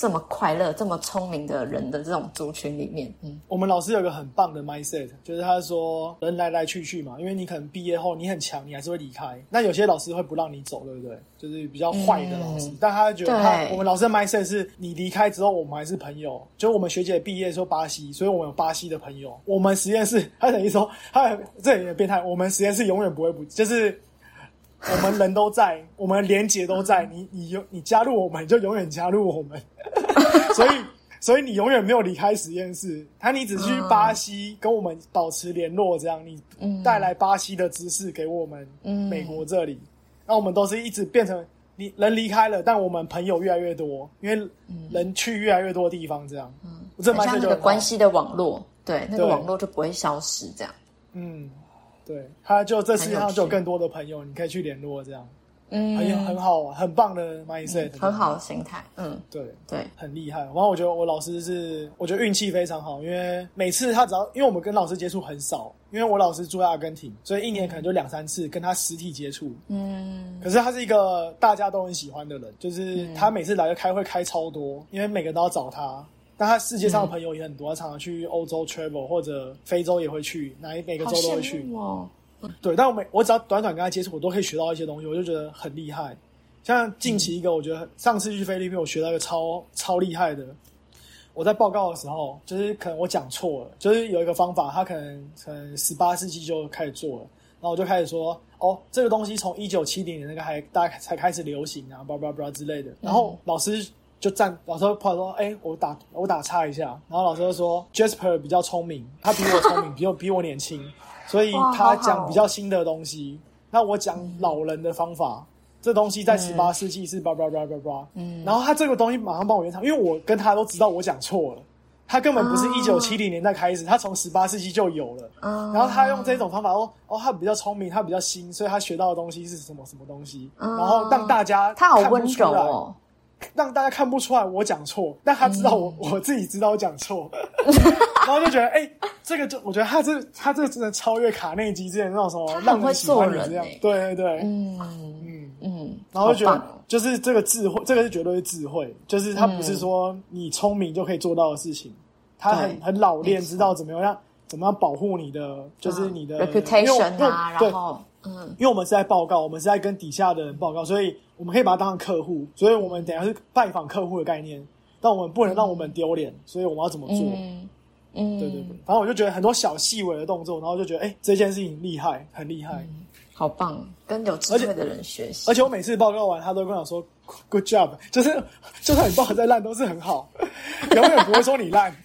这么快乐、这么聪明的人的这种族群里面。嗯，我们老师有个很棒的 mindset，就是他说人来来去去嘛，因为你可能毕业后你很强，你还是会离开。那有些老师会不让你走，对不对？就是比较坏的老师，嗯但他觉得他我们老师的 mindset 是你离开之后，我们还是朋友。就我们学姐毕业说巴西，所以我们有巴西的朋友。我们实验室，他等于说他这也变态，我们实验室永远不会不就是。我们人都在，我们连结都在。你你永你加入我们，你就永远加入我们。[laughs] 所以所以你永远没有离开实验室，他你只去巴西跟我们保持联络，这样你带来巴西的知识给我们嗯。美国这里，那我们都是一直变成你人离开了，但我们朋友越来越多，因为人去越来越多地方，这样，我这很像那个关系的网络，对，那个对。网络就不会消失，这样。嗯，对，他就这世界上就有更多的朋友，你可以去联络，这样嗯，很有很好啊，很棒的 mindset，很好的心态。嗯，对。对，很厉害。然后我觉得我老师是，我觉得运气非常好，因为每次他只要，因为我们跟老师接触很少，因为我老师住在阿根廷，所以一年可能就两三次跟他实体接触。嗯，可是他是一个大家都很喜欢的人，就是他每次来就开会开超多，因为每个人都要找他。但他世界上的朋友也很多，他常常去欧洲 travel 或者非洲也会去，哪一每个州都会去羡。慕哦。对，但我每我只要短短跟他接触，我都可以学到一些东西，我就觉得很厉害。像近期一个，我觉得上次去菲律宾，我学到一个超超厉害的。我在报告的时候，就是可能我讲错了，就是有一个方法，他可能可能十八世纪就开始做了，然后我就开始说，哦，这个东西从一九七零年那个还大概才开始流行啊，叭叭叭之类的。然后老师就站，老师跑来说，哎、我打我打岔一下，然后老师就说，Jasper 比较聪明，他比我聪明，[laughs] 比我比我年轻，所以他讲比较新的东西。那我讲老人的方法，这东西在十八世纪是叭叭叭叭叭，嗯，然后他这个东西马上帮我圆场，因为我跟他都知道我讲错了，他根本不是哦一九七零年代开始，他从十八世纪就有了，嗯然后他用这种方法，哦哦，他比较聪明，他比较新，所以他学到的东西是什么什么东西，嗯然后让大家他好温柔哦。让大家看不出来我讲错，但他知道我、嗯。我自己知道我讲错，[laughs] 然后就觉得哎、这个就我觉得他这他这个真的超越卡内基之前那种什么他很让人喜欢你这样。对对对，嗯嗯，嗯，然后就觉得就是这个智慧，这个是绝对是智慧，就是他不是说你聪明就可以做到的事情，他很很老练，知道怎么样怎么样保护你的，就是你的 reputation 啊，对然后嗯。因为我们是在报告，我们是在跟底下的人报告，所以我们可以把它当成客户，所以我们等下是拜访客户的概念，但我们不能让我们丢脸，所以我们要怎么做？嗯。嗯，对对。对，反正我就觉得很多小细微的动作，然后就觉得哎、这件事情厉害，很厉害。好棒，跟有智慧的人学习。而。且我每次报告完，他都跟我说 “good job”，就是就算你报的再烂，都是很好，[laughs] 永远不会说你烂。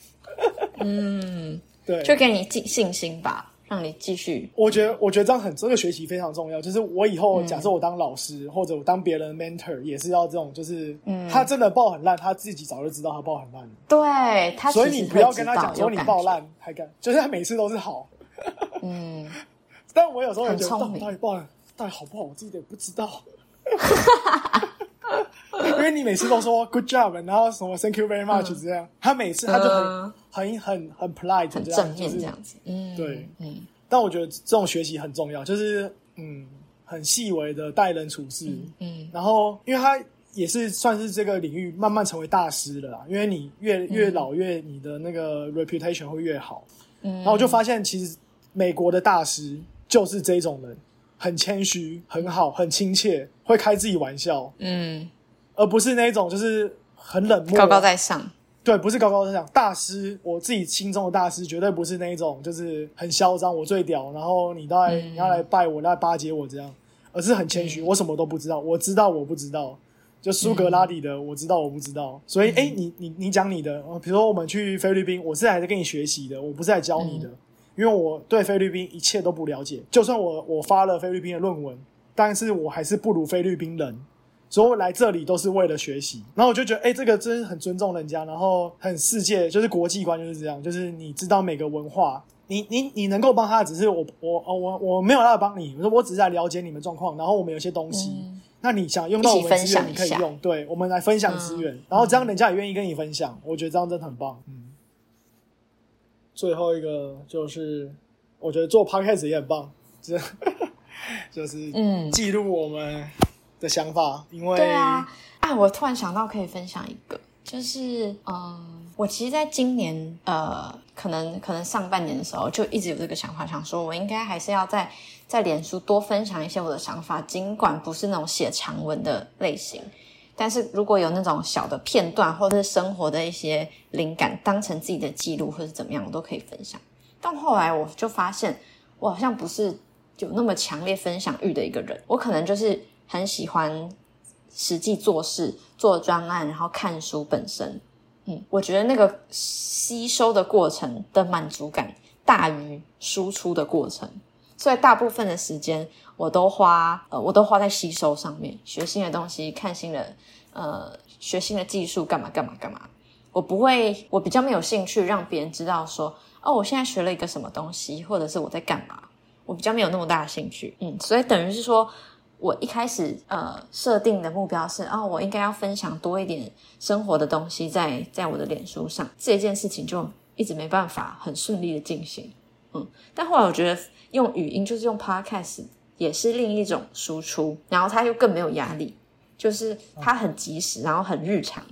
嗯，[laughs] 对，就给你信信心吧，让你继续。我觉得，我觉得这样很这个学习非常重要。就是我以后假设我当老师，或者我当别人的 mentor，也是要这种，就是嗯他真的报很烂，他自己早就知道他报很烂了，对他所以你不要跟他讲说你报烂还敢，就是他每次都是好。嗯，[laughs] 但我有时候也觉得，到底报的到底好不好，我自己也不知道。[laughs] [laughs] 因为你每次都说 good job，然后什么 thank you very much 这样，他每次他就很、嗯。很很很 polite 很这样，正面就是这样子。嗯，对。嗯。但我觉得这种学习很重要，就是嗯，很细微的待人处事。嗯然后，因为他也是算是这个领域慢慢成为大师了啦，因为你越越老越你的那个 reputation 会越好。嗯，然后我就发现，其实美国的大师就是这种人，很谦虚、很好、很亲切，会开自己玩笑，嗯，而不是那种就是很冷漠、高高在上。对，不是高高在上。大师，我自己心中的大师，绝对不是那一种就是很嚣张，我最屌，然后你都来、嗯你要来拜我，来巴结我这样，而是很谦虚，我什么都不知道，我知道我不知道。就苏格拉底的，我知道我不知道，所以哎、诶你你你讲你的，呃比如说我们去菲律宾，我是来跟你学习的，我不是来教你的，因为我对菲律宾一切都不了解。就算我我发了菲律宾的论文，但是我还是不如菲律宾人，所以我来这里都是为了学习。然后我就觉得，哎、这个真是很尊重人家，然后很世界，就是国际观就是这样，就是你知道每个文化。你你你能够帮他，只是我我哦我我没有要帮你，我说我只是在了解你们状况，然后我们有些东西，嗯那你想用到我们资源，你可以用，对，我们来分享资源，然后这样人家也愿意跟你分享，我觉得这样真的很棒。嗯，最后一个就是，我觉得做 podcast 也很棒，就是就是嗯记录我们的想法，因为对啊，啊，我突然想到可以分享一个，就是嗯，我其实在今年呃，可能可能上半年的时候就一直有这个想法，想说我应该还是要在在脸书多分享一些我的想法，尽管不是那种写长文的类型。但是如果有那种小的片段，或者是生活的一些灵感，当成自己的记录或是怎么样，我都可以分享。但后来我就发现，我好像不是有那么强烈分享欲的一个人，我可能就是很喜欢实际做事、做专案，然后看书本身。嗯，我觉得那个吸收的过程的满足感大于输出的过程，所以大部分的时间我都花呃，我都花在吸收上面，学新的东西，看新的呃，学新的技术，干嘛干嘛干嘛。我不会，我比较没有兴趣让别人知道说，哦，我现在学了一个什么东西，或者是我在干嘛。我比较没有那么大的兴趣，嗯，所以等于是说，我一开始呃设定的目标是，哦，我应该要分享多一点生活的东西在在我的脸书上，这件事情就一直没办法很顺利的进行，嗯，但后来我觉得用语音就是用 podcast 也是另一种输出，然后它又更没有压力，就是它很及时，然后很日常，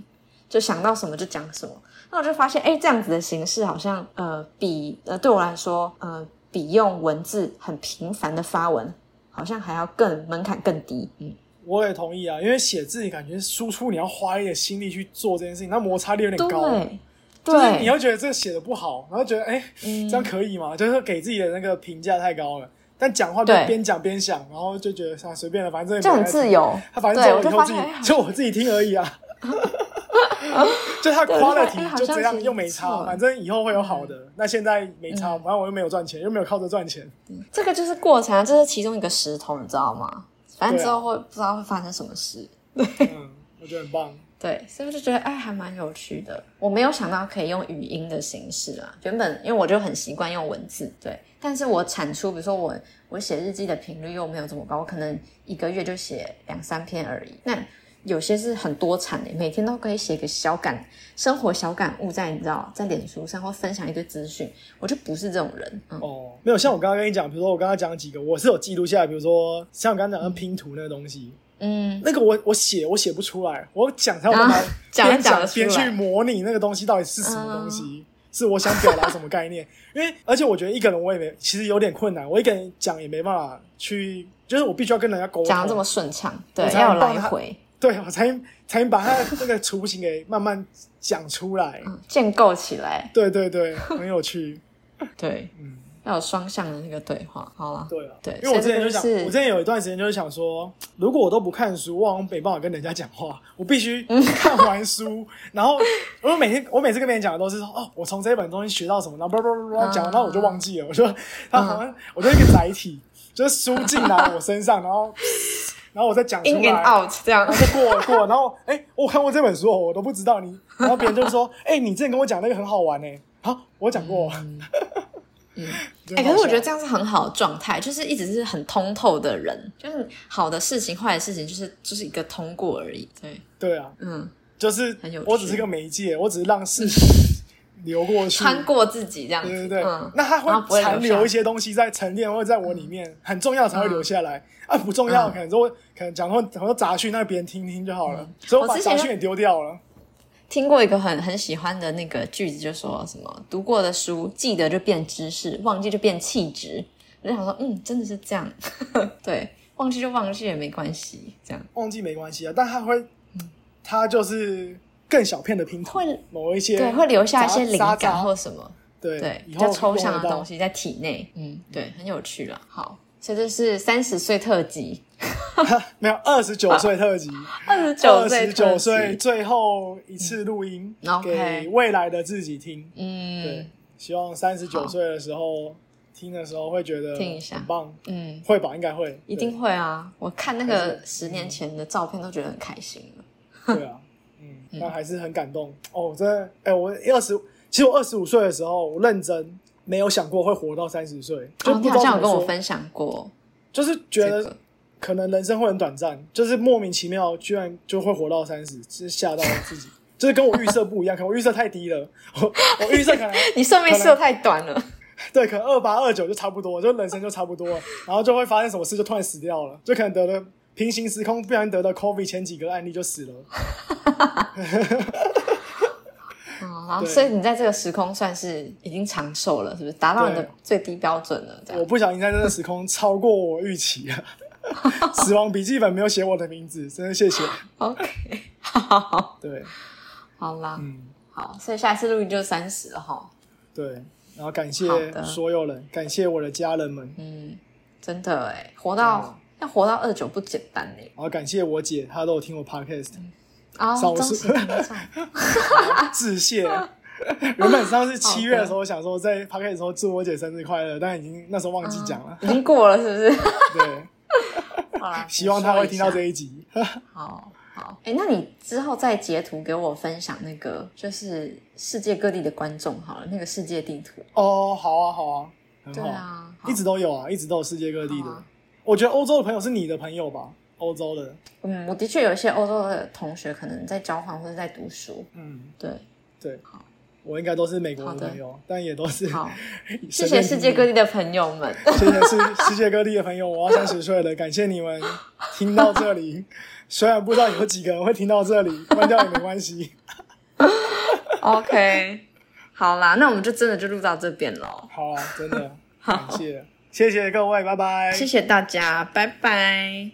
就想到什么就讲什么。那我就发现，哎，这样子的形式好像呃比呃对我来说，呃比用文字很频繁的发文，好像还要更门槛更低。嗯，我也同意啊，因为写字你感觉输出你要花一点心力去做这件事情，那摩擦力有点高。对就是你对，要觉得这个写的不好，然后觉得哎、嗯这样可以吗？就是给自己的那个评价太高了。但讲话就对边讲边想，然后就觉得啊随便了，反正就很自。由。他反正以后自己 [laughs] 就我自己听而已啊。[laughs] 就他对我就发现哎 quality 好就这样又没差，反正以后会有好的。那现在没差，嗯反正我又没有赚钱，又没有靠着赚钱。这个就是过程啊，这是其中一个石头，你知道吗？反正之后会不知道会发生什么事。嗯，我觉得很棒。对，所以我就觉得哎，还蛮有趣的。我没有想到可以用语音的形式啊，原本因为我就很习惯用文字，对。但是我产出，比如说我我写日记的频率又没有这么高，我可能一个月就写两三篇而已。那有些是很多产的，每天都可以写个小感生活小感悟在你知道在脸书上或分享一堆资讯，我就不是这种人。嗯，哦，没有像我刚刚跟你讲，比如说我刚刚讲几个，我是有记录下来，比如说像我刚刚讲的拼图那个东西，嗯，那个我我写我写不出来，我讲才有办法边讲边去模拟那个东西到底是什么东西，是我想表达什么概念。因为而且我觉得一个人我也没其实有点困难，我一个人讲也没办法去，就是我必须要跟人家沟通，讲的这么顺畅，对我，才来回，对我才才能把他的那个雏形给慢慢讲出来。嗯，建构起来，对对对，很有趣。对，嗯，要有双向的那个对话。好了，对啊，对因为我之前就想，我之前有一段时间就是想说，如果我都不看书，我好像没办法跟人家讲话，我必须 [laughs] 看完书，然后我每天我每次跟别人讲的都是说，哦，我从这本东西学到什么，然后叭叭叭叭讲完，然后我就忘记了，我说 [laughs] 他好像我就一个载体，就是书进来我身上，然后然后我再讲出 in 来 and。out 这样。然。后就过了过了，然后哎、我看过这本书，我都不知道你，然后别人就说，哎、你之前跟我讲那个很好玩呢、好，我讲过，嗯，哎哎、可是我觉得这样是很好的状态，就是一直是很通透的人，就是好的事情、坏的事情，就是就是一个通过而已。对，对啊，嗯，就是很有趣。我只是个媒介，我只是让事 [laughs] 情流过去，穿过自己这样子，对对对，嗯，那它然后不会残留一些东西在沉淀或者在我里面，很重要才会留下来。啊，不重要，嗯。可能说可能讲说很多杂讯，那别人听听就好了。所以我把杂讯也丢掉了。听过一个很很喜欢的那个句子，就说什么读过的书记得就变知识，忘记就变气质。我就想说，嗯，真的是这样，[laughs] 对，忘记就忘记也没关系，这样。忘记没关系啊，但他会，他就是更小片的拼图，会某一些对会留下一些灵感或什么，对对，比较抽象的东西在体内，嗯，对，很有趣了。好，所以这是三十岁特辑，[laughs] 没有二十九岁特辑，二十九二岁十九，岁最后一次录音，嗯。给未来的自己听。嗯。对嗯，希望三十九好。岁的时候听的时候会觉得听一下。很棒，嗯，会吧？应该会，一定会啊！我看那还个十年前的照片都觉得很开心了。对对啊，[laughs] 嗯，但还是很感动。哦。真的，哎，我二十，其实我二十五岁的时候，我认真没有想过会活到三十岁，就哦，不知你好像有跟我分享过就是觉得这个，可能人生会很短暂，就是莫名其妙居然就会活到三十，是吓到自己。[laughs] 就是跟我预设不一样，可能我预设太低了，我 [laughs] 我预设可能 [laughs] 你寿命设太短了。对，可能二八二九就差不多，就人生就差不多了，然后就会发生什么事就突然死掉了，就可能得了平行时空，不小心得了 COVID 前几个案例就死了。嗯，然后对所以你在这个时空算是已经长寿了，是不是达到你的最低标准了？这样我不小心在这个时空超过我预期了。[laughs] 死亡笔记本没有写我的名字，真的谢谢。OK，好，对，好啦，嗯，好，所以下一次录音就三十了哈。对，然后感谢所有人，感谢我的家人们，嗯，真的哎，活到要活到二九不简单哎。然后感谢我姐，她都有听我 podcast，啊，少数忠实听众，[laughs] 致谢。[laughs] 原本上是七月的时候想说在 podcast 的时候祝我姐生日快乐，但已经那时候忘记讲了。已经过了是不是？对，[laughs] 好啦，[laughs] 希望他会听到这一一集。[laughs] 好好，哎、那你之后再截图给我分享那个，就是世界各地的观众好了，那个世界地图。哦，好啊，好啊，很好，对啊，一直都有啊，一直都有世界各地的啊。我觉得欧洲的朋友是你的朋友吧？欧洲的，嗯，我的确有一些欧洲的同学可能在交换或者在读书。嗯，对，对，我应该都是美国好的的朋友，但也都是好，[laughs] 谢谢世界各地的朋友们。[laughs] 谢谢世世界各地的朋友，我要三十岁了，感谢你们听到这里。虽然不知道有几个人会听到这里，[laughs] 关掉也没关系。OK，好啦，那我们就真的就录到这边喽。好啊，真的感谢，谢谢各位，拜拜。谢谢大家，拜拜。